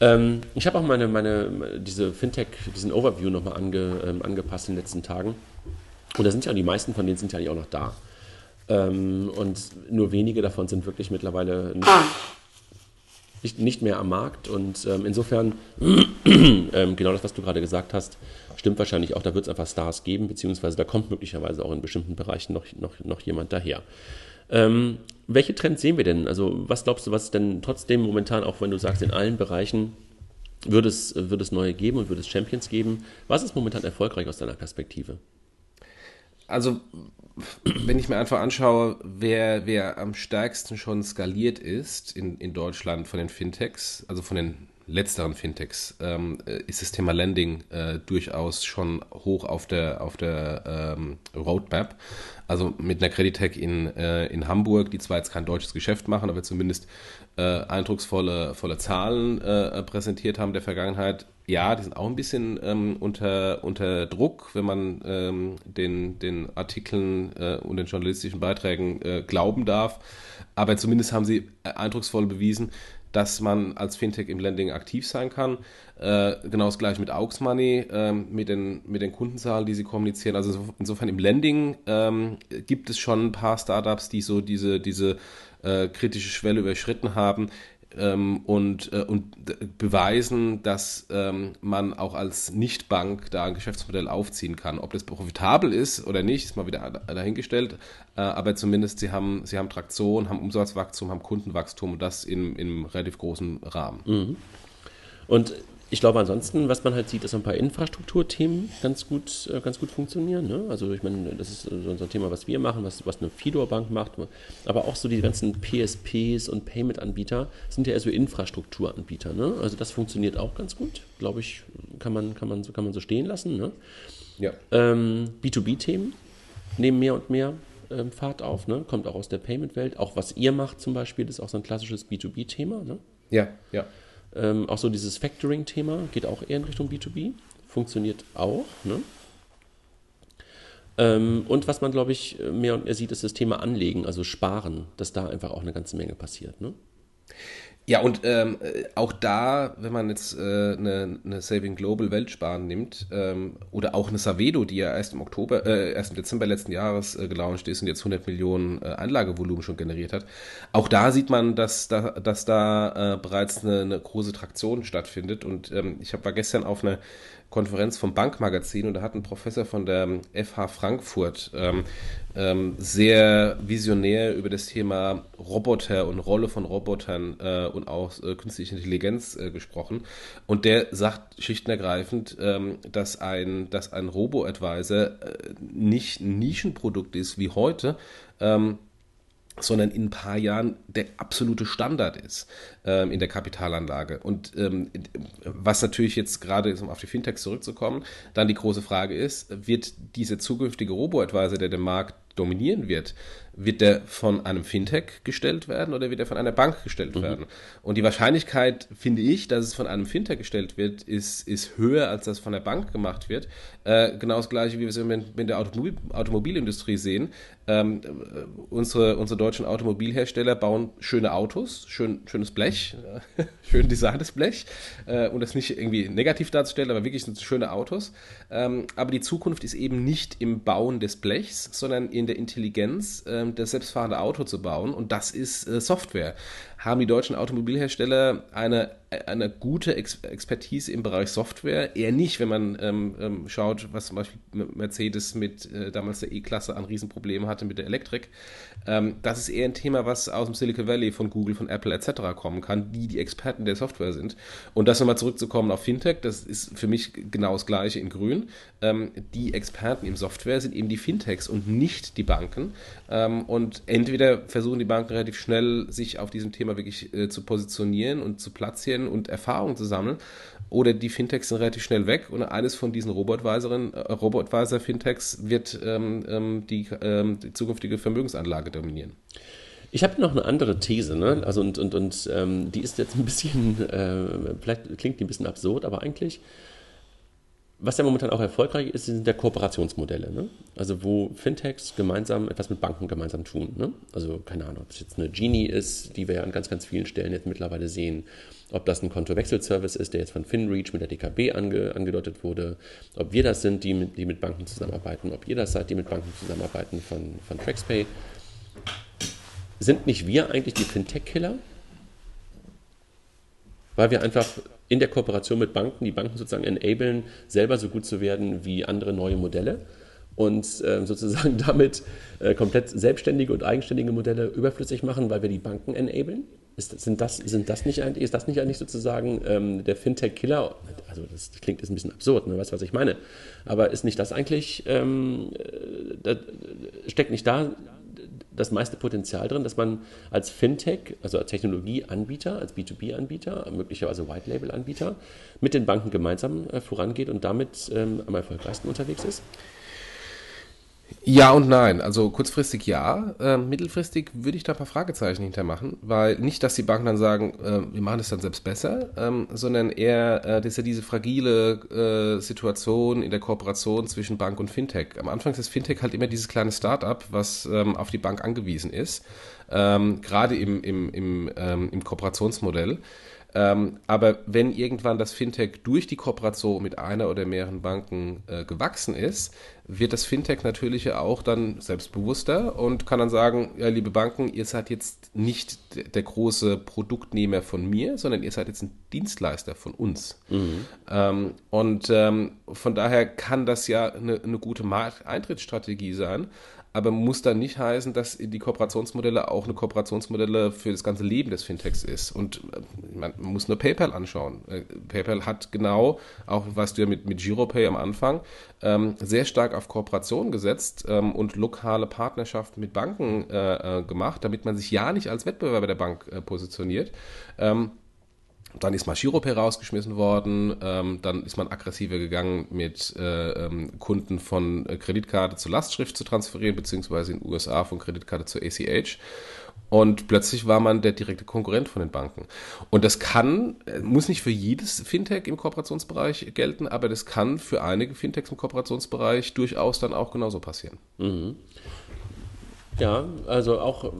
Speaker 1: Ähm, ich habe auch meine, meine, diese Fintech, diesen Overview nochmal ange, ähm, angepasst in den letzten Tagen. Und da sind ja die meisten von denen sind ja auch noch da. Ähm, und nur wenige davon sind wirklich mittlerweile nicht, nicht, nicht mehr am Markt. Und ähm, insofern, ähm, genau das, was du gerade gesagt hast, stimmt wahrscheinlich auch. Da wird es einfach Stars geben, beziehungsweise da kommt möglicherweise auch in bestimmten Bereichen noch, noch, noch jemand daher. Ähm, welche Trends sehen wir denn? Also, was glaubst du, was denn trotzdem momentan, auch wenn du sagst, in allen Bereichen wird es, wird es neue geben und wird es Champions geben? Was ist momentan erfolgreich aus deiner Perspektive?
Speaker 2: Also, wenn ich mir einfach anschaue, wer, wer am stärksten schon skaliert ist in, in Deutschland von den Fintechs, also von den letzteren Fintechs, ähm, ist das Thema Lending äh, durchaus schon hoch auf der, auf der ähm, Roadmap. Also mit einer Creditec in, äh, in Hamburg, die zwar jetzt kein deutsches Geschäft machen, aber zumindest äh, eindrucksvolle volle Zahlen äh, präsentiert haben der Vergangenheit, ja, die sind auch ein bisschen ähm, unter, unter Druck, wenn man ähm, den, den Artikeln äh, und den journalistischen Beiträgen äh, glauben darf. Aber zumindest haben sie äh, eindrucksvoll bewiesen, dass man als Fintech im Lending aktiv sein kann. Äh, genau das gleiche mit Aux Money, äh, mit, den, mit den Kundenzahlen, die sie kommunizieren. Also insofern im Lending ähm, gibt es schon ein paar Startups, die so diese, diese äh, kritische Schwelle überschritten haben ähm, und, äh, und beweisen, dass ähm, man auch als Nichtbank da ein Geschäftsmodell aufziehen kann. Ob das profitabel ist oder nicht, ist mal wieder dahingestellt. Äh, aber zumindest sie haben, sie haben Traktion, haben Umsatzwachstum, haben Kundenwachstum und das in, in einem relativ großen Rahmen.
Speaker 1: Mhm. Und ich glaube ansonsten, was man halt sieht, ist ein paar Infrastrukturthemen ganz gut, äh, ganz gut funktionieren. Ne? Also ich meine, das ist so ein Thema, was wir machen, was, was eine Fidor-Bank macht, aber auch so die ganzen PSPs und Payment-Anbieter sind ja eher so Infrastrukturanbieter. Ne? Also das funktioniert auch ganz gut, glaube ich, kann man, kann, man, kann man so stehen lassen. Ne? Ja. Ähm, B2B-Themen nehmen mehr und mehr ähm, Fahrt auf, ne? kommt auch aus der Payment-Welt. Auch was ihr macht zum Beispiel, ist auch so ein klassisches B2B-Thema. Ne?
Speaker 2: Ja, ja.
Speaker 1: Ähm, auch so dieses Factoring-Thema geht auch eher in Richtung B2B. Funktioniert auch. Ne? Ähm, und was man, glaube ich, mehr und mehr sieht, ist das Thema Anlegen, also Sparen, dass da einfach auch eine ganze Menge passiert. Ne?
Speaker 2: Ja, und ähm, äh, auch da, wenn man jetzt äh, eine, eine Saving Global Weltsparen nimmt, ähm, oder auch eine Savedo, die ja erst im Oktober, äh, erst im Dezember letzten Jahres äh, gelauncht ist und jetzt 100 Millionen äh, Anlagevolumen schon generiert hat, auch da sieht man, dass da, dass da äh, bereits eine, eine große Traktion stattfindet. Und ähm, ich hab, war gestern auf einer Konferenz vom Bankmagazin und da hat ein Professor von der FH Frankfurt ähm, ähm, sehr visionär über das Thema Roboter und Rolle von Robotern äh, und auch äh, künstliche Intelligenz äh, gesprochen. Und der sagt schlicht und ergreifend, ähm, dass ein, dass ein Robo-Advisor äh, nicht ein Nischenprodukt ist wie heute, ähm, sondern in ein paar Jahren der absolute Standard ist ähm, in der Kapitalanlage. Und ähm, was natürlich jetzt gerade, um auf die Fintechs zurückzukommen, dann die große Frage ist, wird dieser zukünftige Robo-Advisor, der den Markt dominieren wird, wird der von einem Fintech gestellt werden oder wird er von einer Bank gestellt mhm. werden? Und die Wahrscheinlichkeit, finde ich, dass es von einem Fintech gestellt wird, ist, ist höher, als das von der Bank gemacht wird. Äh, genau das gleiche, wie wir es in der Automobil Automobilindustrie sehen. Ähm, äh, unsere, unsere deutschen Automobilhersteller bauen schöne Autos, schön, schönes Blech, schön designtes Blech, äh, und das nicht irgendwie negativ darzustellen, aber wirklich schöne Autos. Ähm, aber die Zukunft ist eben nicht im Bauen des Blechs, sondern in der Intelligenz, äh, das selbstfahrende Auto zu bauen. Und das ist äh, Software haben die deutschen Automobilhersteller eine, eine gute Ex Expertise im Bereich Software. Eher nicht, wenn man ähm, ähm, schaut, was zum Beispiel Mercedes mit äh, damals der E-Klasse an Riesenproblemen hatte mit der Elektrik. Ähm, das ist eher ein Thema, was aus dem Silicon Valley von Google, von Apple etc. kommen kann, die die Experten der Software sind. Und das nochmal zurückzukommen auf Fintech, das ist für mich genau das Gleiche in Grün. Ähm, die Experten im Software sind eben die Fintechs und nicht die Banken. Ähm, und entweder versuchen die Banken relativ schnell, sich auf diesem Thema wirklich äh, zu positionieren und zu platzieren und Erfahrungen zu sammeln. Oder die Fintechs sind relativ schnell weg und eines von diesen äh, wird ähm, ähm, die, ähm, die zukünftige Vermögensanlage dominieren.
Speaker 1: Ich habe noch eine andere These, ne? Also und, und, und ähm, die ist jetzt ein bisschen, äh, vielleicht klingt die ein bisschen absurd, aber eigentlich was ja momentan auch erfolgreich ist, sind ja Kooperationsmodelle. Ne? Also wo Fintechs gemeinsam etwas mit Banken gemeinsam tun. Ne? Also keine Ahnung, ob es jetzt eine Genie ist, die wir ja an ganz, ganz vielen Stellen jetzt mittlerweile sehen. Ob das ein Kontowechselservice ist, der jetzt von FinReach mit der DKB ange, angedeutet wurde. Ob wir das sind, die mit, die mit Banken zusammenarbeiten. Ob ihr das seid, die mit Banken zusammenarbeiten von, von TraxPay. Sind nicht wir eigentlich die Fintech-Killer? Weil wir einfach in der Kooperation mit Banken die Banken sozusagen enablen, selber so gut zu werden wie andere neue Modelle und äh, sozusagen damit äh, komplett selbstständige und eigenständige Modelle überflüssig machen, weil wir die Banken enablen? Ist, sind, das, sind das nicht, ist das nicht eigentlich sozusagen ähm, der Fintech-Killer? Also das klingt jetzt ein bisschen absurd, ne? weißt du, was ich meine? Aber ist nicht das eigentlich, ähm, äh, da, steckt nicht da das meiste Potenzial drin, dass man als Fintech, also als Technologieanbieter, als B2B-Anbieter, möglicherweise White-Label-Anbieter, mit den Banken gemeinsam äh, vorangeht und damit ähm, am erfolgreichsten unterwegs ist?
Speaker 2: Ja und nein. Also kurzfristig ja. Äh, mittelfristig würde ich da ein paar Fragezeichen hintermachen, weil nicht, dass die Banken dann sagen, äh, wir machen es dann selbst besser, ähm, sondern eher, äh, das ist ja diese fragile äh, Situation in der Kooperation zwischen Bank und Fintech. Am Anfang ist das Fintech halt immer dieses kleine Start-up, was ähm, auf die Bank angewiesen ist, ähm, gerade im, im, im, ähm, im Kooperationsmodell. Ähm, aber wenn irgendwann das Fintech durch die Kooperation mit einer oder mehreren Banken äh, gewachsen ist, wird das Fintech natürlich auch dann selbstbewusster und kann dann sagen, ja, liebe Banken, ihr seid jetzt nicht der große Produktnehmer von mir, sondern ihr seid jetzt ein Dienstleister von uns. Mhm. Ähm, und ähm, von daher kann das ja eine, eine gute Markteintrittsstrategie sein, aber muss dann nicht heißen, dass die Kooperationsmodelle auch eine Kooperationsmodelle für das ganze Leben des Fintechs ist. Und äh, man muss nur PayPal anschauen. Äh, PayPal hat genau, auch was du ja mit, mit GiroPay am Anfang, ähm, sehr stark auf Kooperation gesetzt ähm, und lokale Partnerschaften mit Banken äh, äh, gemacht, damit man sich ja nicht als Wettbewerber der Bank äh, positioniert. Ähm, dann ist mal Giropay rausgeschmissen worden. Ähm, dann ist man aggressiver gegangen, mit äh, ähm, Kunden von äh, Kreditkarte zu Lastschrift zu transferieren, beziehungsweise in den USA von Kreditkarte zu ACH. Und plötzlich war man der direkte Konkurrent von den Banken. Und das kann, äh, muss nicht für jedes Fintech im Kooperationsbereich gelten, aber das kann für einige Fintechs im Kooperationsbereich durchaus dann auch genauso passieren. Mhm.
Speaker 1: Ja, also auch,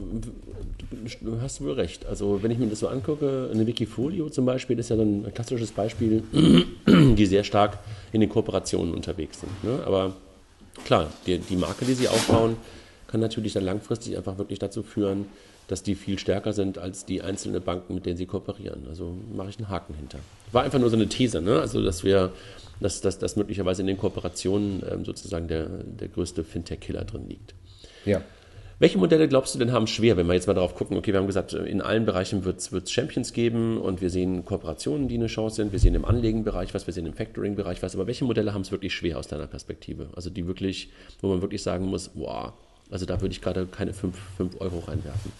Speaker 1: du hast wohl recht. Also wenn ich mir das so angucke, eine Wikifolio zum Beispiel ist ja ein klassisches Beispiel, die sehr stark in den Kooperationen unterwegs sind. Ne? Aber klar, die, die Marke, die sie aufbauen, kann natürlich dann langfristig einfach wirklich dazu führen, dass die viel stärker sind als die einzelnen Banken, mit denen sie kooperieren. Also mache ich einen Haken hinter. War einfach nur so eine These, ne? Also dass wir, dass, dass, dass möglicherweise in den Kooperationen ähm, sozusagen der, der größte Fintech-Killer drin liegt. Ja. Welche Modelle glaubst du denn haben schwer, wenn wir jetzt mal darauf gucken, okay, wir haben gesagt, in allen Bereichen wird es Champions geben und wir sehen Kooperationen, die eine Chance sind, wir sehen im Anlegenbereich was, wir sehen im Factoring-Bereich was, aber welche Modelle haben es wirklich schwer aus deiner Perspektive? Also die wirklich, wo man wirklich sagen muss, wow, also da würde ich gerade keine 5 Euro reinwerfen.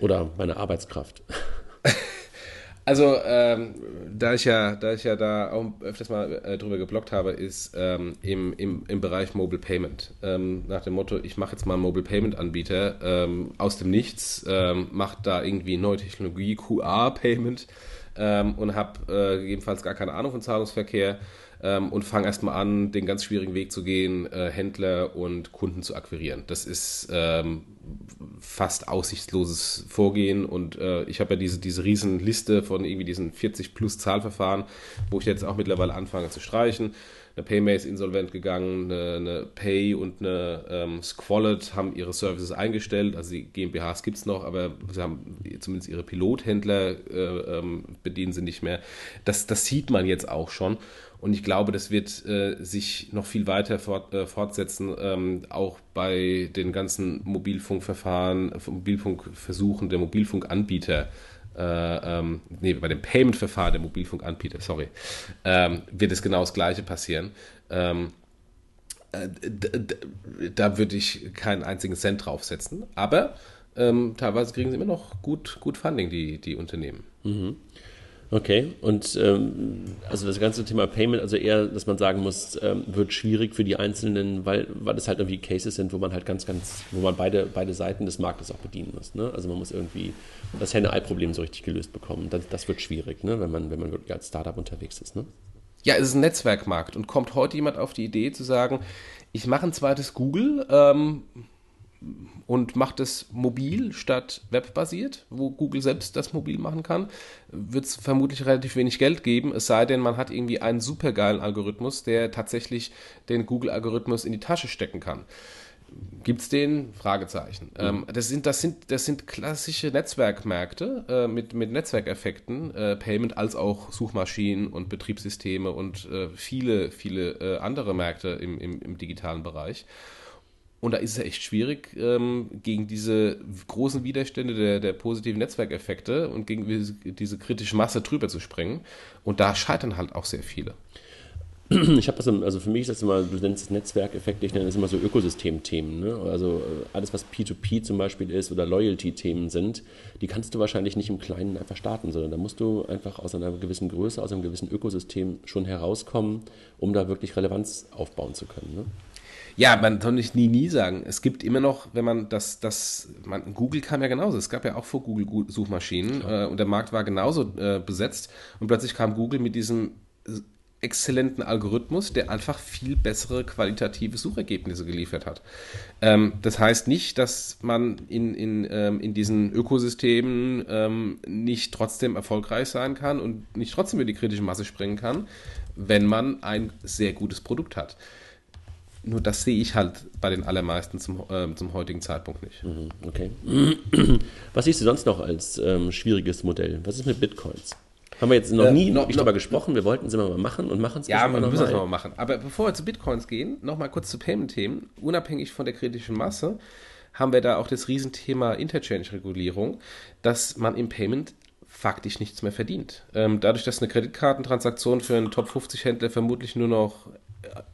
Speaker 1: Oder meine Arbeitskraft.
Speaker 2: Also, ähm, da ich ja, da ich ja da auch öfters mal äh, drüber geblockt habe, ist ähm, im, im, im Bereich Mobile Payment. Ähm, nach dem Motto, ich mache jetzt mal einen Mobile Payment Anbieter ähm, aus dem Nichts, ähm, mache da irgendwie neue Technologie, QR Payment ähm, und habe äh, gegebenenfalls gar keine Ahnung von Zahlungsverkehr ähm, und fange erstmal an, den ganz schwierigen Weg zu gehen, äh, Händler und Kunden zu akquirieren. Das ist ähm, fast aussichtsloses Vorgehen und äh, ich habe ja diese, diese riesen Liste von irgendwie diesen 40 plus Zahlverfahren, wo ich jetzt auch mittlerweile anfange zu streichen. Eine Paymay ist insolvent gegangen, eine, eine Pay und eine ähm, Squalid haben ihre Services eingestellt, also die GmbHs gibt es noch, aber sie haben zumindest ihre Pilothändler äh, ähm, bedienen sie nicht mehr. Das, das sieht man jetzt auch schon und ich glaube, das wird äh, sich noch viel weiter fort, äh, fortsetzen, ähm, auch bei den ganzen Mobilfunkverfahren, Mobilfunkversuchen der Mobilfunkanbieter. Äh, ähm, nee, bei dem Payment-Verfahren der Mobilfunkanbieter, sorry, ähm, wird es genau das Gleiche passieren. Ähm, äh, da würde ich keinen einzigen Cent draufsetzen, aber ähm, teilweise kriegen sie immer noch gut, gut Funding, die, die Unternehmen. Mhm.
Speaker 1: Okay, und ähm, also das ganze Thema Payment, also eher, dass man sagen muss, ähm, wird schwierig für die Einzelnen, weil, weil es halt irgendwie Cases sind, wo man halt ganz, ganz, wo man beide, beide Seiten des Marktes auch bedienen muss. Ne? Also man muss irgendwie das Henne-Ei-Problem so richtig gelöst bekommen. Das, das wird schwierig, ne? wenn, man, wenn man wirklich als Startup unterwegs ist. Ne?
Speaker 2: Ja, es ist ein Netzwerkmarkt und kommt heute jemand auf die Idee zu sagen, ich mache ein zweites Google, ähm, und macht es mobil statt webbasiert, wo Google selbst das mobil machen kann, wird es vermutlich relativ wenig Geld geben, es sei denn, man hat irgendwie einen supergeilen Algorithmus, der tatsächlich den Google-Algorithmus in die Tasche stecken kann. Gibt es den? Fragezeichen. Mhm. Ähm, das, sind, das, sind, das sind klassische Netzwerkmärkte äh, mit, mit Netzwerkeffekten, äh, Payment als auch Suchmaschinen und Betriebssysteme und äh, viele, viele äh, andere Märkte im, im, im digitalen Bereich. Und da ist es echt schwierig, ähm, gegen diese großen Widerstände der, der positiven Netzwerkeffekte und gegen diese kritische Masse drüber zu springen. Und da scheitern halt auch sehr viele.
Speaker 1: Ich habe das, also für mich ist das immer, du nennst es Netzwerkeffekte, ich nenne das immer so Ökosystemthemen. Ne? Also äh, alles, was P2P zum Beispiel ist oder Loyalty-Themen sind, die kannst du wahrscheinlich nicht im Kleinen einfach starten, sondern da musst du einfach aus einer gewissen Größe, aus einem gewissen Ökosystem schon herauskommen, um da wirklich Relevanz aufbauen zu können. Ne?
Speaker 2: Ja, man soll nicht nie, nie sagen. Es gibt immer noch, wenn man das, das, man, Google kam ja genauso. Es gab ja auch vor Google Suchmaschinen äh, und der Markt war genauso äh, besetzt und plötzlich kam Google mit diesem exzellenten Algorithmus, der einfach viel bessere qualitative Suchergebnisse geliefert hat. Ähm, das heißt nicht, dass man in, in, ähm, in diesen Ökosystemen ähm, nicht trotzdem erfolgreich sein kann und nicht trotzdem über die kritische Masse springen kann, wenn man ein sehr gutes Produkt hat. Nur das sehe ich halt bei den allermeisten zum, äh, zum heutigen Zeitpunkt nicht. Mhm,
Speaker 1: okay. Was siehst du sonst noch als ähm, schwieriges Modell? Was ist mit Bitcoins? Haben wir jetzt noch äh, nie wirklich noch, darüber gesprochen. Wir wollten es immer mal machen und machen es
Speaker 2: Ja, wir müssen es mal machen. Aber bevor wir zu Bitcoins gehen, nochmal kurz zu Payment-Themen. Unabhängig von der kritischen Masse haben wir da auch das Riesenthema Interchange-Regulierung, dass man im Payment faktisch nichts mehr verdient. Ähm, dadurch, dass eine Kreditkartentransaktion für einen Top-50-Händler vermutlich nur noch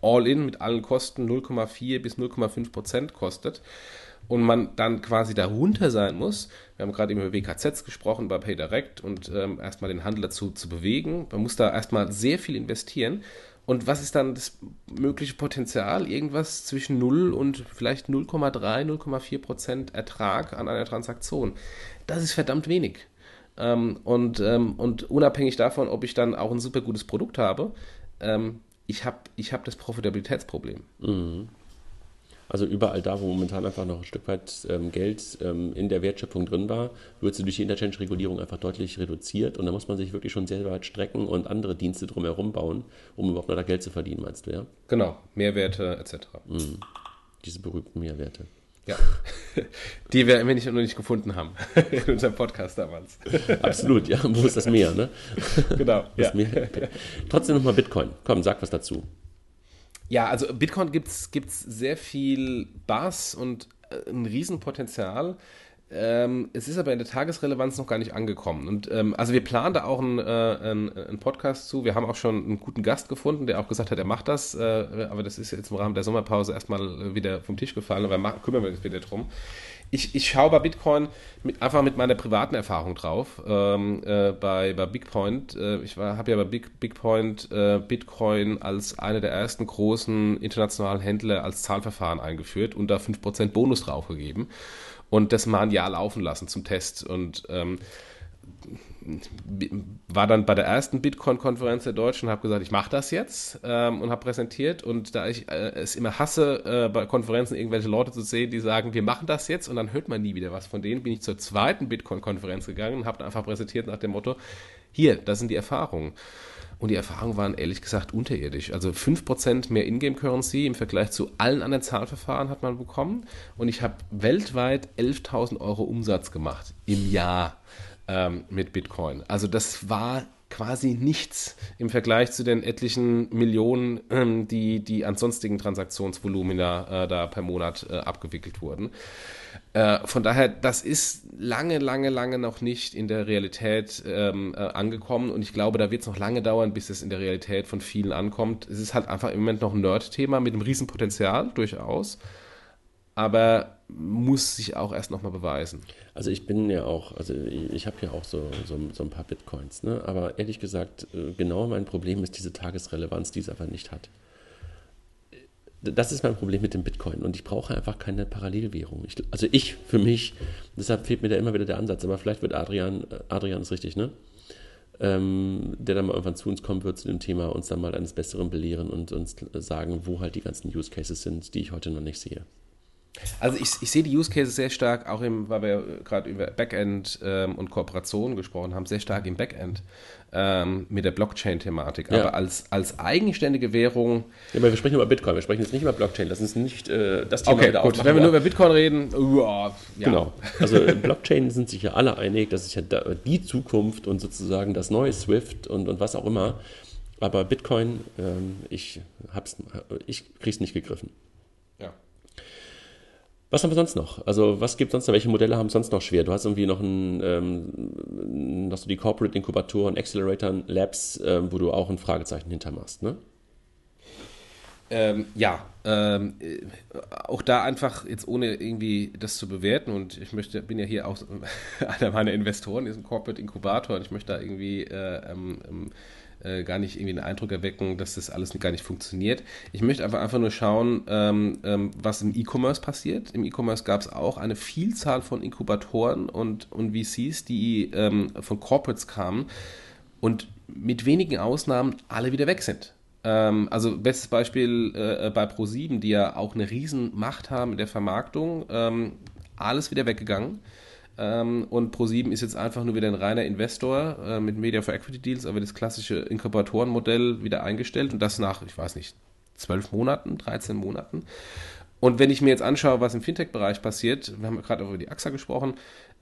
Speaker 2: all-in mit allen Kosten 0,4 bis 0,5 Prozent kostet und man dann quasi darunter sein muss. Wir haben gerade über WKZs gesprochen bei PayDirect und ähm, erstmal den Handel dazu zu bewegen. Man muss da erstmal sehr viel investieren. Und was ist dann das mögliche Potenzial? Irgendwas zwischen 0 und vielleicht 0,3, 0,4 Prozent Ertrag an einer Transaktion. Das ist verdammt wenig. Ähm, und, ähm, und unabhängig davon, ob ich dann auch ein super gutes Produkt habe, ähm, ich habe ich hab das Profitabilitätsproblem. Mhm.
Speaker 1: Also überall da, wo momentan einfach noch ein Stück weit ähm, Geld ähm, in der Wertschöpfung drin war, wird sie durch die Interchange-Regulierung einfach deutlich reduziert und da muss man sich wirklich schon sehr weit strecken und andere Dienste drumherum bauen, um überhaupt noch da Geld zu verdienen, meinst du, ja?
Speaker 2: Genau, Mehrwerte etc.
Speaker 1: Mhm. Diese berühmten Mehrwerte.
Speaker 2: Ja, die wir immer nicht, noch nicht gefunden haben in unserem Podcast damals.
Speaker 1: Absolut, ja. Wo ist das Meer, ne?
Speaker 2: Genau.
Speaker 1: Ja. Meer. Trotzdem nochmal Bitcoin. Komm, sag was dazu.
Speaker 2: Ja, also Bitcoin gibt es sehr viel Bass und äh, ein Riesenpotenzial. Ähm, es ist aber in der Tagesrelevanz noch gar nicht angekommen. Und ähm, also wir planen da auch einen, äh, einen, einen, Podcast zu. Wir haben auch schon einen guten Gast gefunden, der auch gesagt hat, er macht das. Äh, aber das ist jetzt im Rahmen der Sommerpause erstmal wieder vom Tisch gefallen. Aber machen, kümmern wir uns wieder drum. Ich, ich schaue bei Bitcoin mit, einfach mit meiner privaten Erfahrung drauf. Ähm, äh, bei, bei Bigpoint, äh, ich habe ja bei Big, Bigpoint äh, Bitcoin als einer der ersten großen internationalen Händler als Zahlverfahren eingeführt und da 5% Bonus draufgegeben und das mal ein Jahr laufen lassen zum Test. Und ähm, war dann bei der ersten Bitcoin-Konferenz der Deutschen und habe gesagt, ich mache das jetzt ähm, und habe präsentiert. Und da ich äh, es immer hasse, äh, bei Konferenzen irgendwelche Leute zu sehen, die sagen, wir machen das jetzt und dann hört man nie wieder was von denen, bin ich zur zweiten Bitcoin-Konferenz gegangen und habe einfach präsentiert nach dem Motto, hier, das sind die Erfahrungen. Und die Erfahrungen waren ehrlich gesagt unterirdisch. Also 5% mehr Ingame-Currency im Vergleich zu allen anderen Zahlverfahren hat man bekommen. Und ich habe weltweit 11.000 Euro Umsatz gemacht im Jahr ähm, mit Bitcoin. Also das war quasi nichts im Vergleich zu den etlichen Millionen, ähm, die, die an sonstigen Transaktionsvolumina äh, da per Monat äh, abgewickelt wurden. Äh, von daher, das ist lange, lange, lange noch nicht in der Realität ähm, äh, angekommen und ich glaube, da wird es noch lange dauern, bis es in der Realität von vielen ankommt. Es ist halt einfach im Moment noch ein Nerd-Thema mit einem Riesenpotenzial, durchaus, aber muss sich auch erst nochmal beweisen.
Speaker 1: Also ich bin ja auch, also ich, ich habe ja auch so, so, so, ein paar Bitcoins, ne? aber ehrlich gesagt, äh, genau mein Problem ist diese Tagesrelevanz, die es einfach nicht hat das ist mein Problem mit dem Bitcoin und ich brauche einfach keine Parallelwährung. Ich, also ich für mich, deshalb fehlt mir da immer wieder der Ansatz, aber vielleicht wird Adrian, Adrian ist richtig, ne? Ähm, der dann mal irgendwann zu uns kommen wird zu dem Thema, uns dann mal eines Besseren belehren und uns sagen, wo halt die ganzen Use Cases sind, die ich heute noch nicht sehe.
Speaker 2: Also ich, ich sehe die Use Cases sehr stark, auch im, weil wir gerade über Backend ähm, und Kooperationen gesprochen haben, sehr stark im Backend ähm, mit der Blockchain-Thematik. Ja. Aber als, als eigenständige Währung.
Speaker 1: Ja, aber wir sprechen über Bitcoin, wir sprechen jetzt nicht über Blockchain. Lass uns nicht äh, das
Speaker 2: Thema okay, wieder gut. Wenn wir nur über Bitcoin reden, uh,
Speaker 1: ja. Genau. Also Blockchain sind sich ja alle einig, das ist ja die Zukunft und sozusagen das neue Swift und, und was auch immer. Aber Bitcoin, ähm, ich, hab's, ich krieg's nicht gegriffen. Was haben wir sonst noch? Also was gibt sonst noch? Welche Modelle haben sonst noch schwer? Du hast irgendwie noch ein, ähm, hast du die Corporate Inkubatoren, Accelerator Labs, ähm, wo du auch ein Fragezeichen hintermachst, ne?
Speaker 2: Ähm, ja, ähm, äh, auch da einfach jetzt ohne irgendwie das zu bewerten und ich möchte, bin ja hier auch einer meiner Investoren, ist ein Corporate Inkubator und ich möchte da irgendwie äh, ähm, ähm äh, gar nicht irgendwie einen Eindruck erwecken, dass das alles gar nicht funktioniert. Ich möchte einfach, einfach nur schauen, ähm, ähm, was im E-Commerce passiert. Im E-Commerce gab es auch eine Vielzahl von Inkubatoren und, und VCs, die ähm, von Corporates kamen und mit wenigen Ausnahmen alle wieder weg sind ähm, also bestes Beispiel äh, bei Pro7, die ja auch eine Riesenmacht haben in der Vermarktung, ähm, alles wieder weggegangen. Ähm, und Pro7 ist jetzt einfach nur wieder ein reiner Investor äh, mit Media for Equity Deals, aber das klassische Inkubatorenmodell wieder eingestellt und das nach, ich weiß nicht, zwölf Monaten, 13 Monaten. Und wenn ich mir jetzt anschaue, was im Fintech-Bereich passiert, wir haben gerade auch über die AXA gesprochen,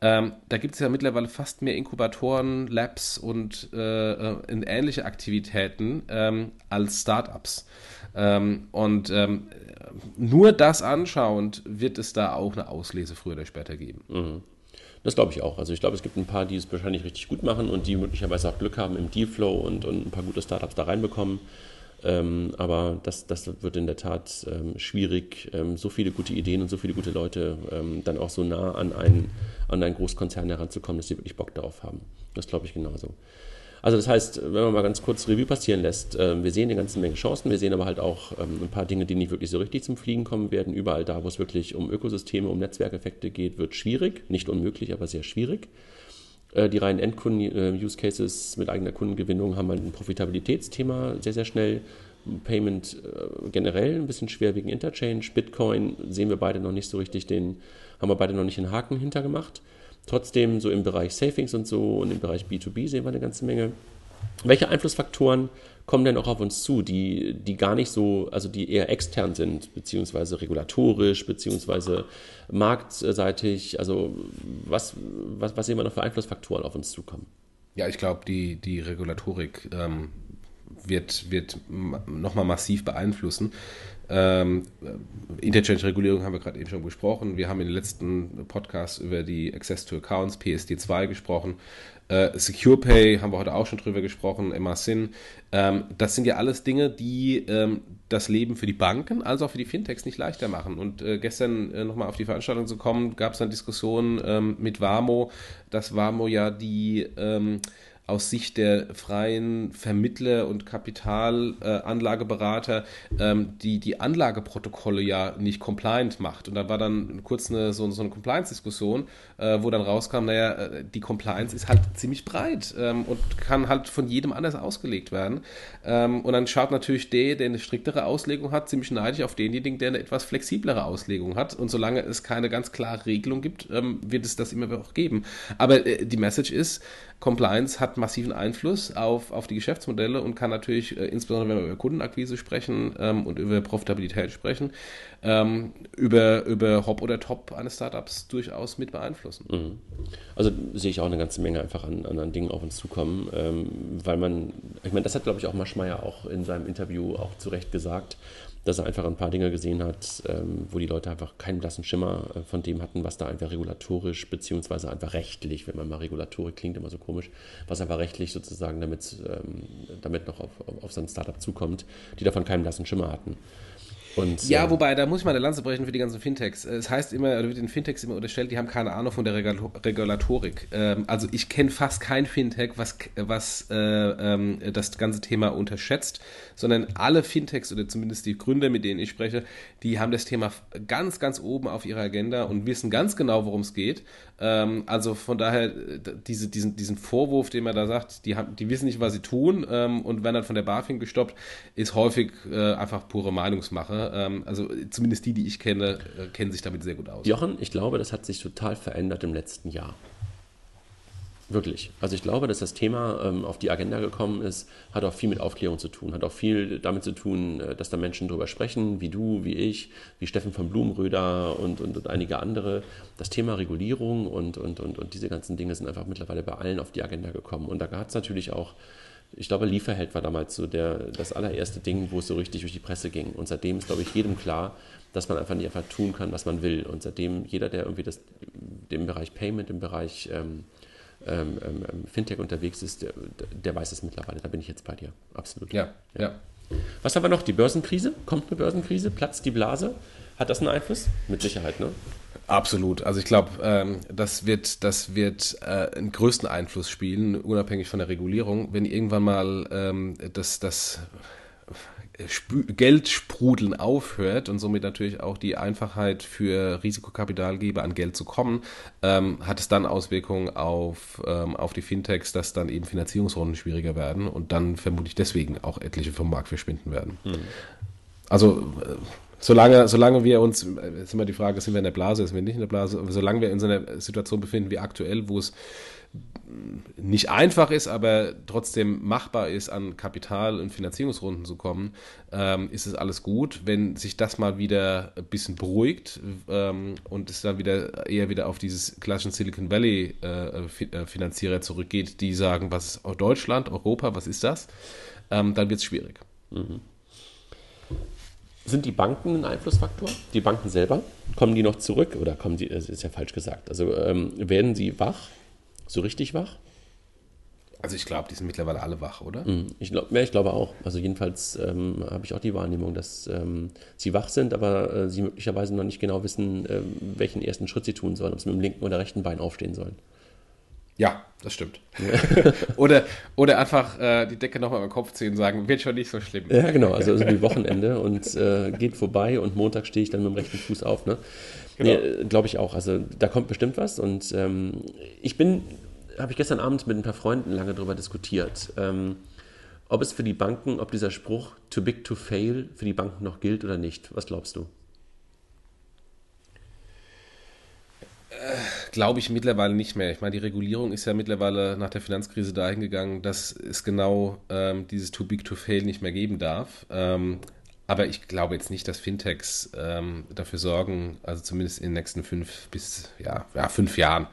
Speaker 2: Ähm, da gibt es ja mittlerweile fast mehr Inkubatoren, Labs und äh ähnliche Aktivitäten ähm, als Startups. Ähm, und ähm, nur das anschauend wird es da auch eine Auslese früher oder später geben.
Speaker 1: Mhm. Das glaube ich auch. Also ich glaube, es gibt ein paar, die es wahrscheinlich richtig gut machen und die möglicherweise auch Glück haben im Dealflow und, und ein paar gute Startups da reinbekommen. Ähm, aber das, das wird in der Tat ähm, schwierig, ähm, so viele gute Ideen und so viele gute Leute ähm, dann auch so nah an einen, an einen Großkonzern heranzukommen, dass sie wirklich Bock darauf haben. Das glaube ich genauso. Also das heißt, wenn man mal ganz kurz Revue passieren lässt, äh, wir sehen eine ganze Menge Chancen, wir sehen aber halt auch ähm, ein paar Dinge, die nicht wirklich so richtig zum Fliegen kommen werden. Überall da, wo es wirklich um Ökosysteme, um Netzwerkeffekte geht, wird schwierig. Nicht unmöglich, aber sehr schwierig. Äh, die reinen Endkunden-Use-Cases mit eigener Kundengewinnung haben halt ein Profitabilitätsthema sehr, sehr schnell. Payment äh, generell ein bisschen schwer wegen Interchange. Bitcoin sehen wir beide noch nicht so richtig den, haben wir beide noch nicht einen Haken hintergemacht. Trotzdem, so im Bereich Savings und so und im Bereich B2B sehen wir eine ganze Menge. Welche Einflussfaktoren kommen denn auch auf uns zu, die, die gar nicht so, also die eher extern sind, beziehungsweise regulatorisch, beziehungsweise marktseitig? Also was, was, was sehen wir noch für Einflussfaktoren auf uns zukommen?
Speaker 2: Ja, ich glaube, die, die Regulatorik ähm, wird, wird nochmal massiv beeinflussen. Ähm, Interchange-Regulierung haben wir gerade eben schon besprochen. Wir haben in den letzten Podcasts über die Access to Accounts, PSD2 gesprochen. Äh, Secure Pay haben wir heute auch schon drüber gesprochen, MRSIN. Ähm, das sind ja alles Dinge, die ähm, das Leben für die Banken als auch für die Fintechs nicht leichter machen. Und äh, gestern äh, nochmal auf die Veranstaltung zu kommen, gab es eine Diskussion ähm, mit Wamo, dass Wamo ja die ähm, aus Sicht der freien Vermittler und Kapitalanlageberater äh, ähm, die, die Anlageprotokolle ja nicht compliant macht. Und da war dann kurz eine, so, so eine Compliance-Diskussion, äh, wo dann rauskam, naja, äh, die Compliance ist halt ziemlich breit ähm, und kann halt von jedem anders ausgelegt werden. Ähm, und dann schaut natürlich der, der eine striktere Auslegung hat, ziemlich neidisch auf denjenigen, der eine etwas flexiblere Auslegung hat. Und solange es keine ganz klare Regelung gibt, ähm, wird es das immer auch geben. Aber äh, die Message ist, Compliance hat massiven Einfluss auf, auf die Geschäftsmodelle und kann natürlich, äh, insbesondere wenn wir über Kundenakquise sprechen ähm, und über Profitabilität sprechen, ähm, über, über Hop oder Top eines Startups durchaus mit beeinflussen. Mhm.
Speaker 1: Also sehe ich auch eine ganze Menge einfach an, an Dingen auf uns zukommen, ähm, weil man, ich meine, das hat glaube ich auch Maschmeyer auch in seinem Interview auch zu Recht gesagt, dass er einfach ein paar Dinge gesehen hat, ähm, wo die Leute einfach keinen blassen Schimmer äh, von dem hatten, was da einfach regulatorisch beziehungsweise einfach rechtlich, wenn man mal Regulatorik klingt immer so komisch, was einfach rechtlich sozusagen damit, ähm, damit noch auf, auf sein Startup zukommt, die davon keinen blassen Schimmer hatten.
Speaker 2: Und, ja, äh, wobei, da muss ich mal eine Lanze brechen für die ganzen Fintechs. Es heißt immer, oder wird den Fintechs immer unterstellt, die haben keine Ahnung von der Regulatorik. Ähm, also ich kenne fast kein Fintech, was, was äh, ähm, das ganze Thema unterschätzt, sondern alle Fintechs oder zumindest die Gründer, mit denen ich spreche, die haben das Thema ganz, ganz oben auf ihrer Agenda und wissen ganz genau, worum es geht. Ähm, also von daher, diese, diesen, diesen Vorwurf, den man da sagt, die, haben, die wissen nicht, was sie tun ähm, und werden dann von der BaFin gestoppt, ist häufig äh, einfach pure Meinungsmache. Ähm, also zumindest die, die ich kenne, äh, kennen sich damit sehr gut aus.
Speaker 1: Jochen, ich glaube, das hat sich total verändert im letzten Jahr. Wirklich. Also ich glaube, dass das Thema ähm, auf die Agenda gekommen ist, hat auch viel mit Aufklärung zu tun, hat auch viel damit zu tun, äh, dass da Menschen drüber sprechen, wie du, wie ich, wie Steffen von Blumenröder und, und, und einige andere. Das Thema Regulierung und, und, und, und diese ganzen Dinge sind einfach mittlerweile bei allen auf die Agenda gekommen. Und da hat es natürlich auch, ich glaube, Lieferheld war damals so der, das allererste Ding, wo es so richtig durch die Presse ging. Und seitdem ist, glaube ich, jedem klar, dass man einfach nicht einfach tun kann, was man will. Und seitdem jeder, der irgendwie das, dem Bereich Payment, im Bereich ähm, ähm, ähm, ähm, Fintech unterwegs ist, der, der, weiß es mittlerweile. Da bin ich jetzt bei dir. Absolut.
Speaker 2: Ja, ja. ja.
Speaker 1: Was haben wir noch? Die Börsenkrise? Kommt eine Börsenkrise? Platzt die Blase? Hat das einen Einfluss? Mit Sicherheit, ne?
Speaker 2: Absolut. Also ich glaube, ähm, das wird, das wird äh, einen größten Einfluss spielen, unabhängig von der Regulierung, wenn irgendwann mal ähm, das, das Geldsprudeln aufhört und somit natürlich auch die Einfachheit für Risikokapitalgeber an Geld zu kommen, ähm, hat es dann Auswirkungen auf, ähm, auf die Fintechs, dass dann eben Finanzierungsrunden schwieriger werden und dann vermutlich deswegen auch etliche vom Markt verschwinden werden. Mhm. Also äh, solange, solange wir uns, ist immer die Frage, sind wir in der Blase, sind wir nicht in der Blase, solange wir in so einer Situation befinden wie aktuell, wo es nicht einfach ist, aber trotzdem machbar ist, an Kapital- und Finanzierungsrunden zu kommen, ähm, ist es alles gut. Wenn sich das mal wieder ein bisschen beruhigt ähm, und es dann wieder eher wieder auf dieses klassischen Silicon Valley äh, äh Finanzierer zurückgeht, die sagen, was ist Deutschland, Europa, was ist das, ähm, dann wird es schwierig. Mhm.
Speaker 1: Sind die Banken ein Einflussfaktor? Die Banken selber? Kommen die noch zurück oder kommen die, das ist ja falsch gesagt, also ähm, werden sie wach? so richtig wach?
Speaker 2: Also ich glaube, die sind mittlerweile alle wach, oder?
Speaker 1: Mhm. Ich, glaub, ja, ich glaube auch. Also jedenfalls ähm, habe ich auch die Wahrnehmung, dass ähm, sie wach sind, aber äh, sie möglicherweise noch nicht genau wissen, äh, welchen ersten Schritt sie tun sollen, ob sie mit dem linken oder rechten Bein aufstehen sollen.
Speaker 2: Ja, das stimmt. oder, oder einfach äh, die Decke nochmal im Kopf ziehen und sagen, wird schon nicht so schlimm.
Speaker 1: Ja, genau. Also, also wie Wochenende und äh, geht vorbei und Montag stehe ich dann mit dem rechten Fuß auf. Ne? Genau. Nee, glaube ich auch. Also da kommt bestimmt was. Und ähm, ich bin, habe ich gestern Abend mit ein paar Freunden lange darüber diskutiert, ähm, ob es für die Banken, ob dieser Spruch too big to fail für die Banken noch gilt oder nicht. Was glaubst du?
Speaker 2: Glaube ich mittlerweile nicht mehr. Ich meine, die Regulierung ist ja mittlerweile nach der Finanzkrise dahin gegangen, dass es genau ähm, dieses Too Big to Fail nicht mehr geben darf. Ähm, aber ich glaube jetzt nicht, dass Fintechs ähm, dafür sorgen, also zumindest in den nächsten fünf bis ja, ja fünf Jahren,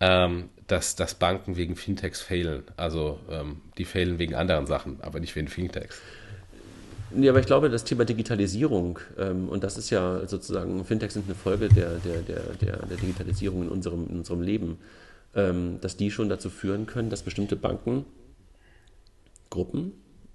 Speaker 2: ähm, dass, dass Banken wegen Fintechs failen. Also ähm, die failen wegen anderen Sachen, aber nicht wegen Fintechs.
Speaker 1: Ja, aber ich glaube, das Thema Digitalisierung, ähm, und das ist ja sozusagen, Fintechs sind eine Folge der, der, der, der, Digitalisierung in unserem, in unserem Leben, ähm, dass die schon dazu führen können, dass bestimmte Banken, Gruppen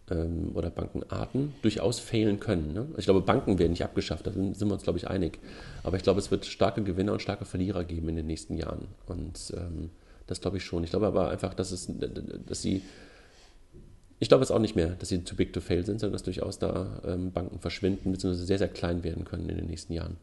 Speaker 1: ähm, oder Bankenarten durchaus fehlen können. Ne? Ich glaube, Banken werden nicht abgeschafft, da sind, wir uns, glaube ich, einig. Aber ich glaube, es wird starke Gewinner und starke Verlierer geben in den nächsten Jahren. Und ähm, das glaube ich schon. Ich glaube aber einfach, dass, es, dass sie. Ich glaube es auch nicht mehr, dass sie too big to fail sind, sondern dass durchaus da ähm, Banken verschwinden bzw. sehr, sehr klein werden können in den nächsten Jahren.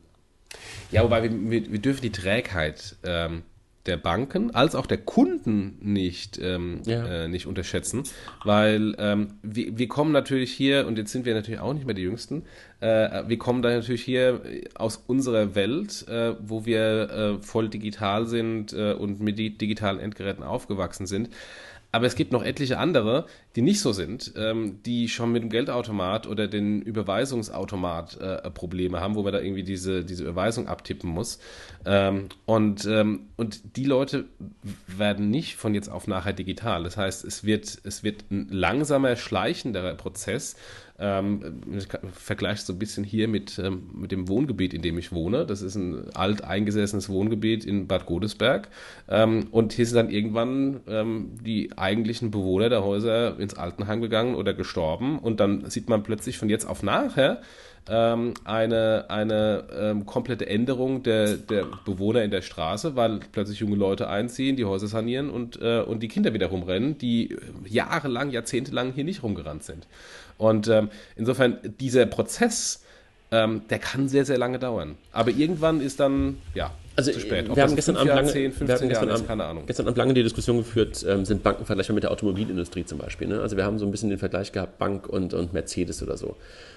Speaker 2: Ja, wobei wir, wir, wir dürfen die Trägheit ähm, der Banken als auch der Kunden nicht, ähm, ja. äh, nicht unterschätzen, weil ähm, wir, wir kommen natürlich hier, und jetzt sind wir natürlich auch nicht mehr die Jüngsten, äh, wir kommen da natürlich hier aus unserer Welt, äh, wo wir äh, voll digital sind äh, und mit digitalen Endgeräten aufgewachsen sind. Aber es gibt noch etliche andere, die nicht so sind, ähm, die schon mit dem Geldautomat oder den Überweisungsautomat äh, Probleme haben, wo man da irgendwie diese, diese Überweisung abtippen muss. Ähm, und, ähm, und die Leute werden nicht von jetzt auf nachher digital. Das heißt, es wird, es wird ein langsamer, schleichenderer Prozess ähm, ich vergleiche so ein bisschen hier mit, ähm, mit dem Wohngebiet, in dem ich wohne. Das ist ein alteingesessenes Wohngebiet in Bad Godesberg. Ähm, und hier sind dann irgendwann ähm, die eigentlichen Bewohner der Häuser ins Altenheim gegangen oder gestorben. Und dann sieht man plötzlich von jetzt auf nachher, ähm, eine, eine ähm, komplette Änderung der, der Bewohner in der Straße, weil plötzlich junge Leute einziehen, die Häuser sanieren und, äh, und die Kinder wieder rumrennen, die jahrelang, jahrzehntelang hier nicht rumgerannt sind. Und ähm, insofern, dieser Prozess, ähm, der kann sehr, sehr lange dauern. Aber irgendwann ist dann, ja,
Speaker 1: also, zu spät. Ob wir haben gestern Abend lange, 10, 15 Jahre ist, keine Ahnung. Gestern Abend lange die Diskussion geführt, ähm, sind Banken vergleichbar mit der Automobilindustrie zum Beispiel. Ne? Also wir haben so ein bisschen den Vergleich gehabt, Bank und, und Mercedes oder so.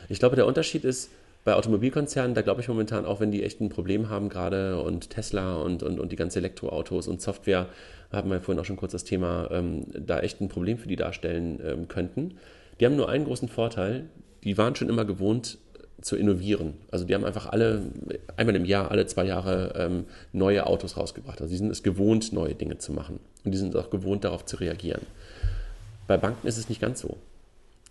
Speaker 1: Ich glaube, der Unterschied ist, bei Automobilkonzernen, da glaube ich momentan auch, wenn die echt ein Problem haben gerade und Tesla und, und, und die ganzen Elektroautos und Software, haben wir vorhin auch schon kurz das Thema, ähm, da echt ein Problem für die darstellen ähm, könnten. Die haben nur einen großen Vorteil, die waren schon immer gewohnt zu innovieren. Also die haben einfach alle, einmal im Jahr, alle zwei Jahre ähm, neue Autos rausgebracht. Also die sind es gewohnt, neue Dinge zu machen. Und die sind auch gewohnt, darauf zu reagieren. Bei Banken ist es nicht ganz so.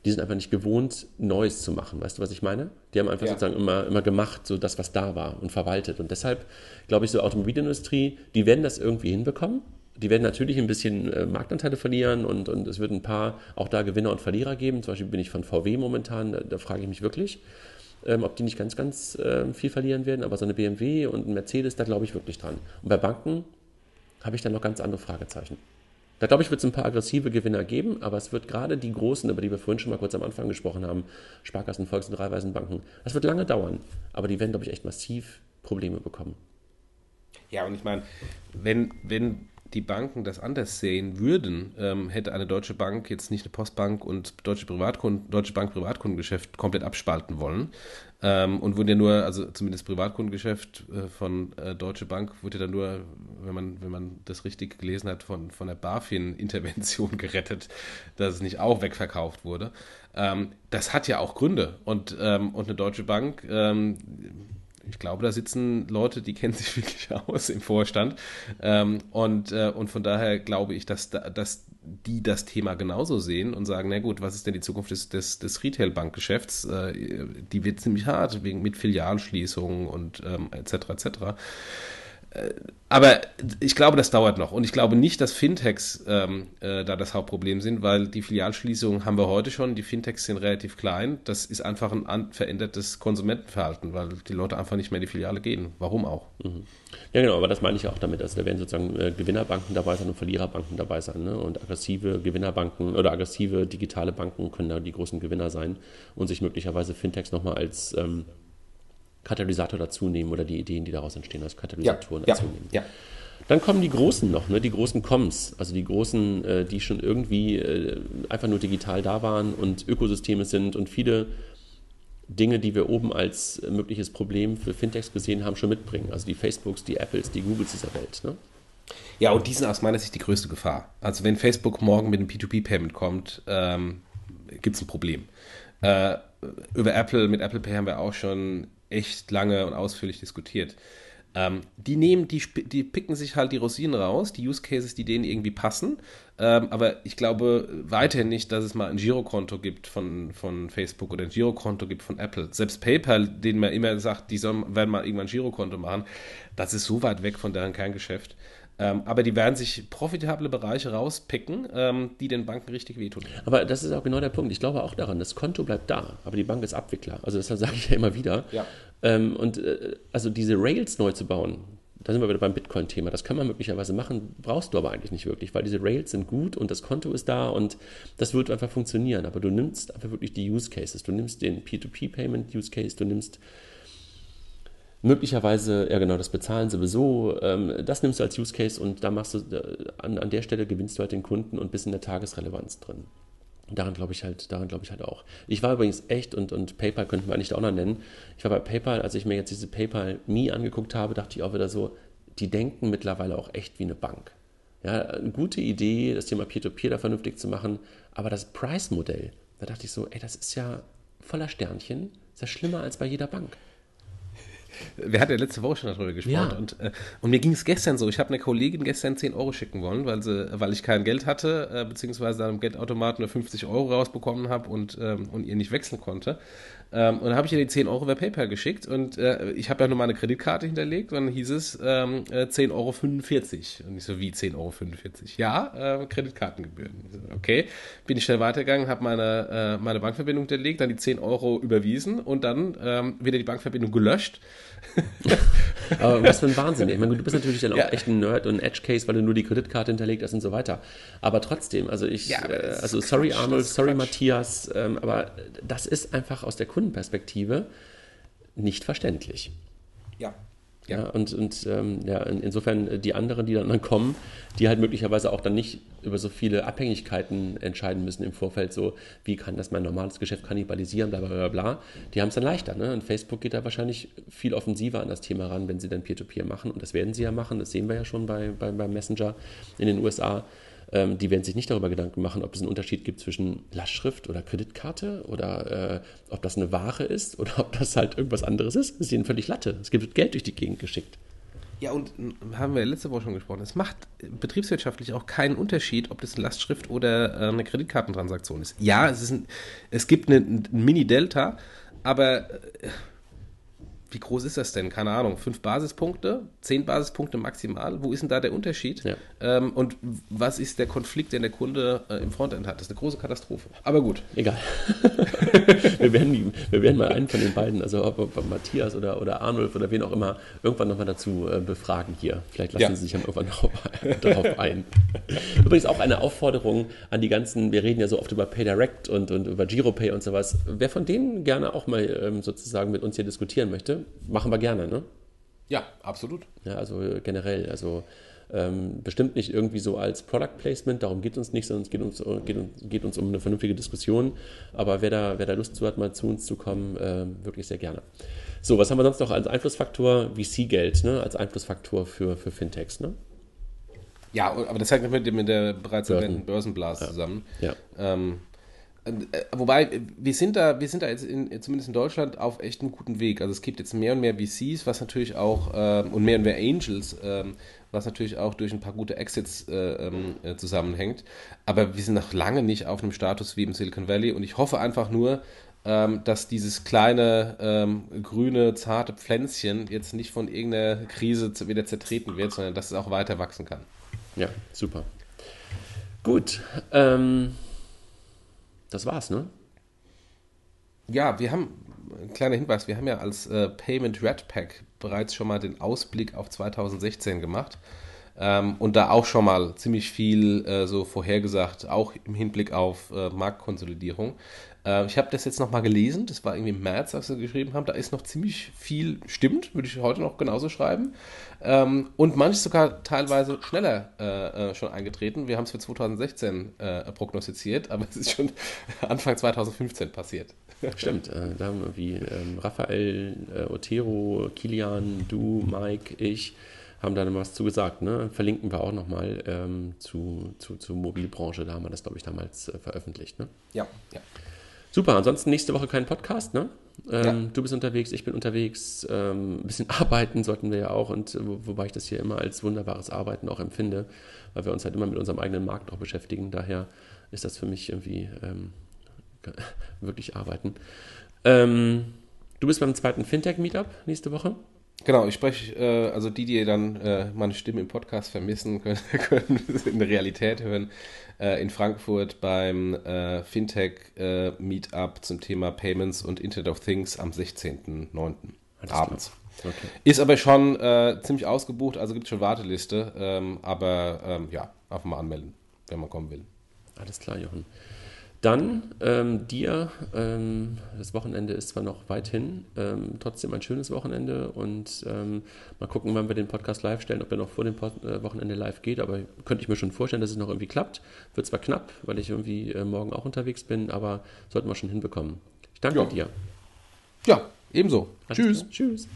Speaker 1: Die sind einfach nicht gewohnt, Neues zu machen. Weißt du, was ich meine? Die haben einfach ja. sozusagen immer, immer gemacht, so das, was da war und verwaltet. Und deshalb glaube ich, so Automobilindustrie, die werden das irgendwie hinbekommen die werden natürlich ein bisschen äh, Marktanteile verlieren und, und es wird ein paar auch da Gewinner und Verlierer geben. Zum Beispiel bin ich von VW momentan, da, da frage ich mich wirklich, ähm, ob die nicht ganz, ganz äh, viel verlieren werden. Aber so eine BMW und ein Mercedes, da glaube ich wirklich dran. Und bei Banken habe ich dann noch ganz andere Fragezeichen. Da glaube ich, wird es ein paar aggressive Gewinner geben, aber es wird gerade die großen, über die wir vorhin schon mal kurz am Anfang gesprochen haben, Sparkassen, Volks- und Raiffeisenbanken, das wird lange dauern. Aber die werden, glaube ich, echt massiv Probleme bekommen.
Speaker 2: Ja, und ich meine, wenn, wenn die Banken das anders sehen würden, ähm, hätte eine Deutsche Bank jetzt nicht eine Postbank und Deutsche, Privatkunden, Deutsche Bank Privatkundengeschäft komplett abspalten wollen. Ähm, und wurde ja nur, also zumindest Privatkundengeschäft äh, von äh, Deutsche Bank wurde dann nur, wenn man, wenn man das richtig gelesen hat, von, von der BaFin-Intervention gerettet, dass es nicht auch wegverkauft wurde. Ähm, das hat ja auch Gründe. Und, ähm, und eine Deutsche Bank ähm, ich glaube, da sitzen Leute, die kennen sich wirklich aus im Vorstand. Ähm, und, äh, und von daher glaube ich, dass, dass die das Thema genauso sehen und sagen, na gut, was ist denn die Zukunft des, des, des Retail-Bankgeschäfts? Äh, die wird ziemlich hart, wegen, mit Filialschließungen und ähm, etc. etc. Äh, aber ich glaube, das dauert noch. Und ich glaube nicht, dass Fintechs ähm, äh, da das Hauptproblem sind, weil die Filialschließungen haben wir heute schon. Die Fintechs sind relativ klein. Das ist einfach ein verändertes Konsumentenverhalten, weil die Leute einfach nicht mehr in die Filiale gehen. Warum auch? Mhm.
Speaker 1: Ja, genau, aber das meine ich auch damit. Also da werden sozusagen äh, Gewinnerbanken dabei sein und Verliererbanken dabei sein. Ne? Und aggressive Gewinnerbanken oder aggressive digitale Banken können da die großen Gewinner sein und sich möglicherweise Fintechs nochmal als ähm, Katalysator dazu nehmen oder die Ideen, die daraus entstehen, als Katalysatoren ja, dazu nehmen. Ja. Dann kommen die Großen noch, ne? die großen Coms, also die Großen, äh, die schon irgendwie äh, einfach nur digital da waren und Ökosysteme sind und viele Dinge, die wir oben als mögliches Problem für Fintechs gesehen haben, schon mitbringen. Also die Facebooks, die Apples, die Googles dieser Welt. Ne?
Speaker 2: Ja, und die sind aus meiner Sicht die größte Gefahr. Also wenn Facebook morgen mit einem P2P-Payment kommt, ähm, gibt es ein Problem. Äh, über Apple, mit Apple Pay haben wir auch schon echt lange und ausführlich diskutiert. Ähm, die nehmen, die, die picken sich halt die Rosinen raus, die Use Cases, die denen irgendwie passen. Ähm, aber ich glaube weiterhin nicht, dass es mal ein Girokonto gibt von, von Facebook oder ein Girokonto gibt von Apple. Selbst PayPal, denen man immer sagt, die sollen, werden mal irgendwann ein Girokonto machen, das ist so weit weg von deren Kerngeschäft. Ähm, aber die werden sich profitable Bereiche rauspicken, ähm, die den Banken richtig wehtun.
Speaker 1: Aber das ist auch genau der Punkt. Ich glaube auch daran, das Konto bleibt da, aber die Bank ist Abwickler. Also das sage ich ja immer wieder. Ja. Ähm, und äh, also diese Rails neu zu bauen, da sind wir wieder beim Bitcoin-Thema. Das kann man möglicherweise machen, brauchst du aber eigentlich nicht wirklich, weil diese Rails sind gut und das Konto ist da und das wird einfach funktionieren. Aber du nimmst einfach wirklich die Use Cases. Du nimmst den P2P-Payment-Use Case, du nimmst möglicherweise, ja genau, das Bezahlen sowieso, ähm, das nimmst du als Use Case und da machst du, äh, an, an der Stelle gewinnst du halt den Kunden und bist in der Tagesrelevanz drin. Daran glaube ich halt, daran glaube ich halt auch. Ich war übrigens echt und, und PayPal könnten wir eigentlich auch noch nennen. Ich war bei PayPal, als ich mir jetzt diese PayPal Me angeguckt habe, dachte ich auch wieder so, die denken mittlerweile auch echt wie eine Bank. Ja, eine gute Idee, das Thema Peer-to-Peer -Peer da vernünftig zu machen, aber das Price-Modell, da dachte ich so, ey, das ist ja voller Sternchen, ist ja schlimmer als bei jeder Bank.
Speaker 2: Wir hatten ja letzte Woche schon darüber gesprochen. Ja. Und, äh, und mir ging es gestern so. Ich habe einer Kollegin gestern 10 Euro schicken wollen, weil, sie, weil ich kein Geld hatte, äh, beziehungsweise am Geldautomaten nur 50 Euro rausbekommen habe und, ähm, und ihr nicht wechseln konnte. Ähm, und dann habe ich ihr die 10 Euro über PayPal geschickt und äh, ich habe ja nur meine Kreditkarte hinterlegt und dann hieß es ähm, äh, 10,45 Euro. Und ich so, wie 10,45 Euro? Ja, äh, Kreditkartengebühren. So, okay, bin ich schnell weitergegangen, habe meine, äh, meine Bankverbindung hinterlegt, dann die 10 Euro überwiesen und dann ähm, wieder die Bankverbindung gelöscht.
Speaker 1: Aber was für ein Wahnsinn. Ich meine, du bist natürlich dann auch ja. echt ein Nerd und ein Edge-Case, weil du nur die Kreditkarte hinterlegt hast und so weiter. Aber trotzdem, also ich, ja, äh, also sorry Quatsch, Arnold, sorry Quatsch. Matthias, ähm, aber das ist einfach aus der Kundenperspektive nicht verständlich.
Speaker 2: Ja,
Speaker 1: ja, und, und ähm, ja, insofern äh, die anderen, die dann kommen, die halt möglicherweise auch dann nicht über so viele Abhängigkeiten entscheiden müssen im Vorfeld, so wie kann das mein normales Geschäft kannibalisieren, bla bla bla bla, die haben es dann leichter. Ne? Und Facebook geht da wahrscheinlich viel offensiver an das Thema ran, wenn sie dann Peer-to-Peer -Peer machen. Und das werden sie ja machen, das sehen wir ja schon bei, bei, beim Messenger in den USA ähm, die werden sich nicht darüber Gedanken machen, ob es einen Unterschied gibt zwischen Lastschrift oder Kreditkarte oder äh, ob das eine Ware ist oder ob das halt irgendwas anderes ist. Das ist ihnen völlig Latte. Es gibt Geld durch die Gegend geschickt.
Speaker 2: Ja, und haben wir letzte Woche schon gesprochen. Es macht betriebswirtschaftlich auch keinen Unterschied, ob das eine Lastschrift oder äh, eine Kreditkartentransaktion ist. Ja, es, ist ein, es gibt eine, ein Mini-Delta, aber äh, wie groß ist das denn? Keine Ahnung, fünf Basispunkte, zehn Basispunkte maximal. Wo ist denn da der Unterschied? Ja. Ähm, und was ist der Konflikt, den der Kunde äh, im Frontend hat? Das ist eine große Katastrophe. Aber gut.
Speaker 1: Egal. wir, werden, wir werden mal einen von den beiden, also ob, ob Matthias oder, oder Arnulf oder wen auch immer, irgendwann nochmal dazu äh, befragen hier. Vielleicht lassen ja. sie sich dann irgendwann darauf ein. Übrigens auch eine Aufforderung an die ganzen, wir reden ja so oft über PayDirect und, und über GiroPay und sowas. Wer von denen gerne auch mal ähm, sozusagen mit uns hier diskutieren möchte, machen wir gerne, ne?
Speaker 2: Ja, absolut.
Speaker 1: Ja, also generell, also Ähm, bestimmt nicht irgendwie so als Product Placement, darum geht uns nicht, sondern es geht uns, geht, geht uns um eine vernünftige Diskussion. Aber wer da, wer da Lust zu hat, mal zu uns zu kommen, äh, wirklich sehr gerne. So, was haben wir sonst noch als Einflussfaktor? VC-Geld, ne? als Einflussfaktor für, für Fintechs. Ne?
Speaker 2: Ja, aber das hängt mit, mit der bereits erwähnten Börsenblase ja. zusammen.
Speaker 1: Ja.
Speaker 2: Ähm, äh, wobei, wir sind da, wir sind da jetzt in, zumindest in Deutschland auf echt einem guten Weg. Also es gibt jetzt mehr und mehr VCs, was natürlich auch, äh, und mehr und mehr Angels, äh, was natürlich auch durch ein paar gute Exits äh, ähm, äh, zusammenhängt. Aber wir sind noch lange nicht auf einem Status wie im Silicon Valley und ich hoffe einfach nur, ähm, dass dieses kleine, ähm, grüne, zarte Pflänzchen jetzt nicht von irgendeiner Krise wieder zertreten wird, sondern dass es auch weiter wachsen kann.
Speaker 1: Ja, super. Gut. Ähm das war's, ne?
Speaker 2: Ja, wir haben, ein kleiner Hinweis, wir haben ja als äh, Payment Red Pack bereits schon mal den Ausblick auf 2016 gemacht ähm, und da auch schon mal ziemlich viel äh, so vorhergesagt, auch im Hinblick auf äh, Marktkonsolidierung. Äh, ich habe das jetzt nochmal gelesen, das war irgendwie im März, als wir geschrieben haben, da ist noch ziemlich viel, stimmt, würde ich heute noch genauso schreiben. Ähm, und manches sogar teilweise schneller äh, äh schon eingetreten. Wir haben es für 2016 äh, prognostiziert, aber es ist schon Anfang 2015 passiert.
Speaker 1: Stimmt, da haben wir wie ähm, Raphael, Otero, Kilian, du, Mike, ich haben da was zu gesagt. Ne? Verlinken wir auch nochmal ähm, zu, zu, zur Mobilbranche, da haben wir das, glaube ich, damals veröffentlicht. Ne?
Speaker 2: Ja, ja.
Speaker 1: Super, ansonsten nächste Woche kein Podcast, ne? Ähm, ja. Du bist unterwegs, ich bin unterwegs. Ähm, ein bisschen arbeiten sollten wir ja auch, und wo, wobei ich das hier immer als wunderbares Arbeiten auch empfinde, weil wir uns halt immer mit unserem eigenen Markt auch beschäftigen. Daher ist das für mich irgendwie ähm, wirklich Arbeiten. Ähm, du bist beim zweiten Fintech-Meetup nächste Woche.
Speaker 2: Genau, ich spreche, äh, also die, die dann äh, meine Stimme im Podcast vermissen, können, können in der Realität hören, äh, in Frankfurt beim äh, Fintech äh, Meetup zum Thema Payments und Internet of Things am 16.09. abends. Okay. Ist aber schon äh, ziemlich ausgebucht, also gibt es schon Warteliste, ähm, aber ähm, ja, einfach mal anmelden, wenn man kommen will.
Speaker 1: Alles klar, Jochen. Dann ähm, dir, ähm, das Wochenende ist zwar noch weit hin, ähm, trotzdem ein schönes Wochenende und ähm, mal gucken, wann wir den Podcast live stellen, ob er noch vor dem Pod äh, Wochenende live geht, aber könnte ich mir schon vorstellen, dass es noch irgendwie klappt. Wird zwar knapp, weil ich irgendwie äh, morgen auch unterwegs bin, aber sollten wir schon hinbekommen. Ich danke ja. dir.
Speaker 2: Ja, ebenso. Alles Tschüss. Klar. Tschüss.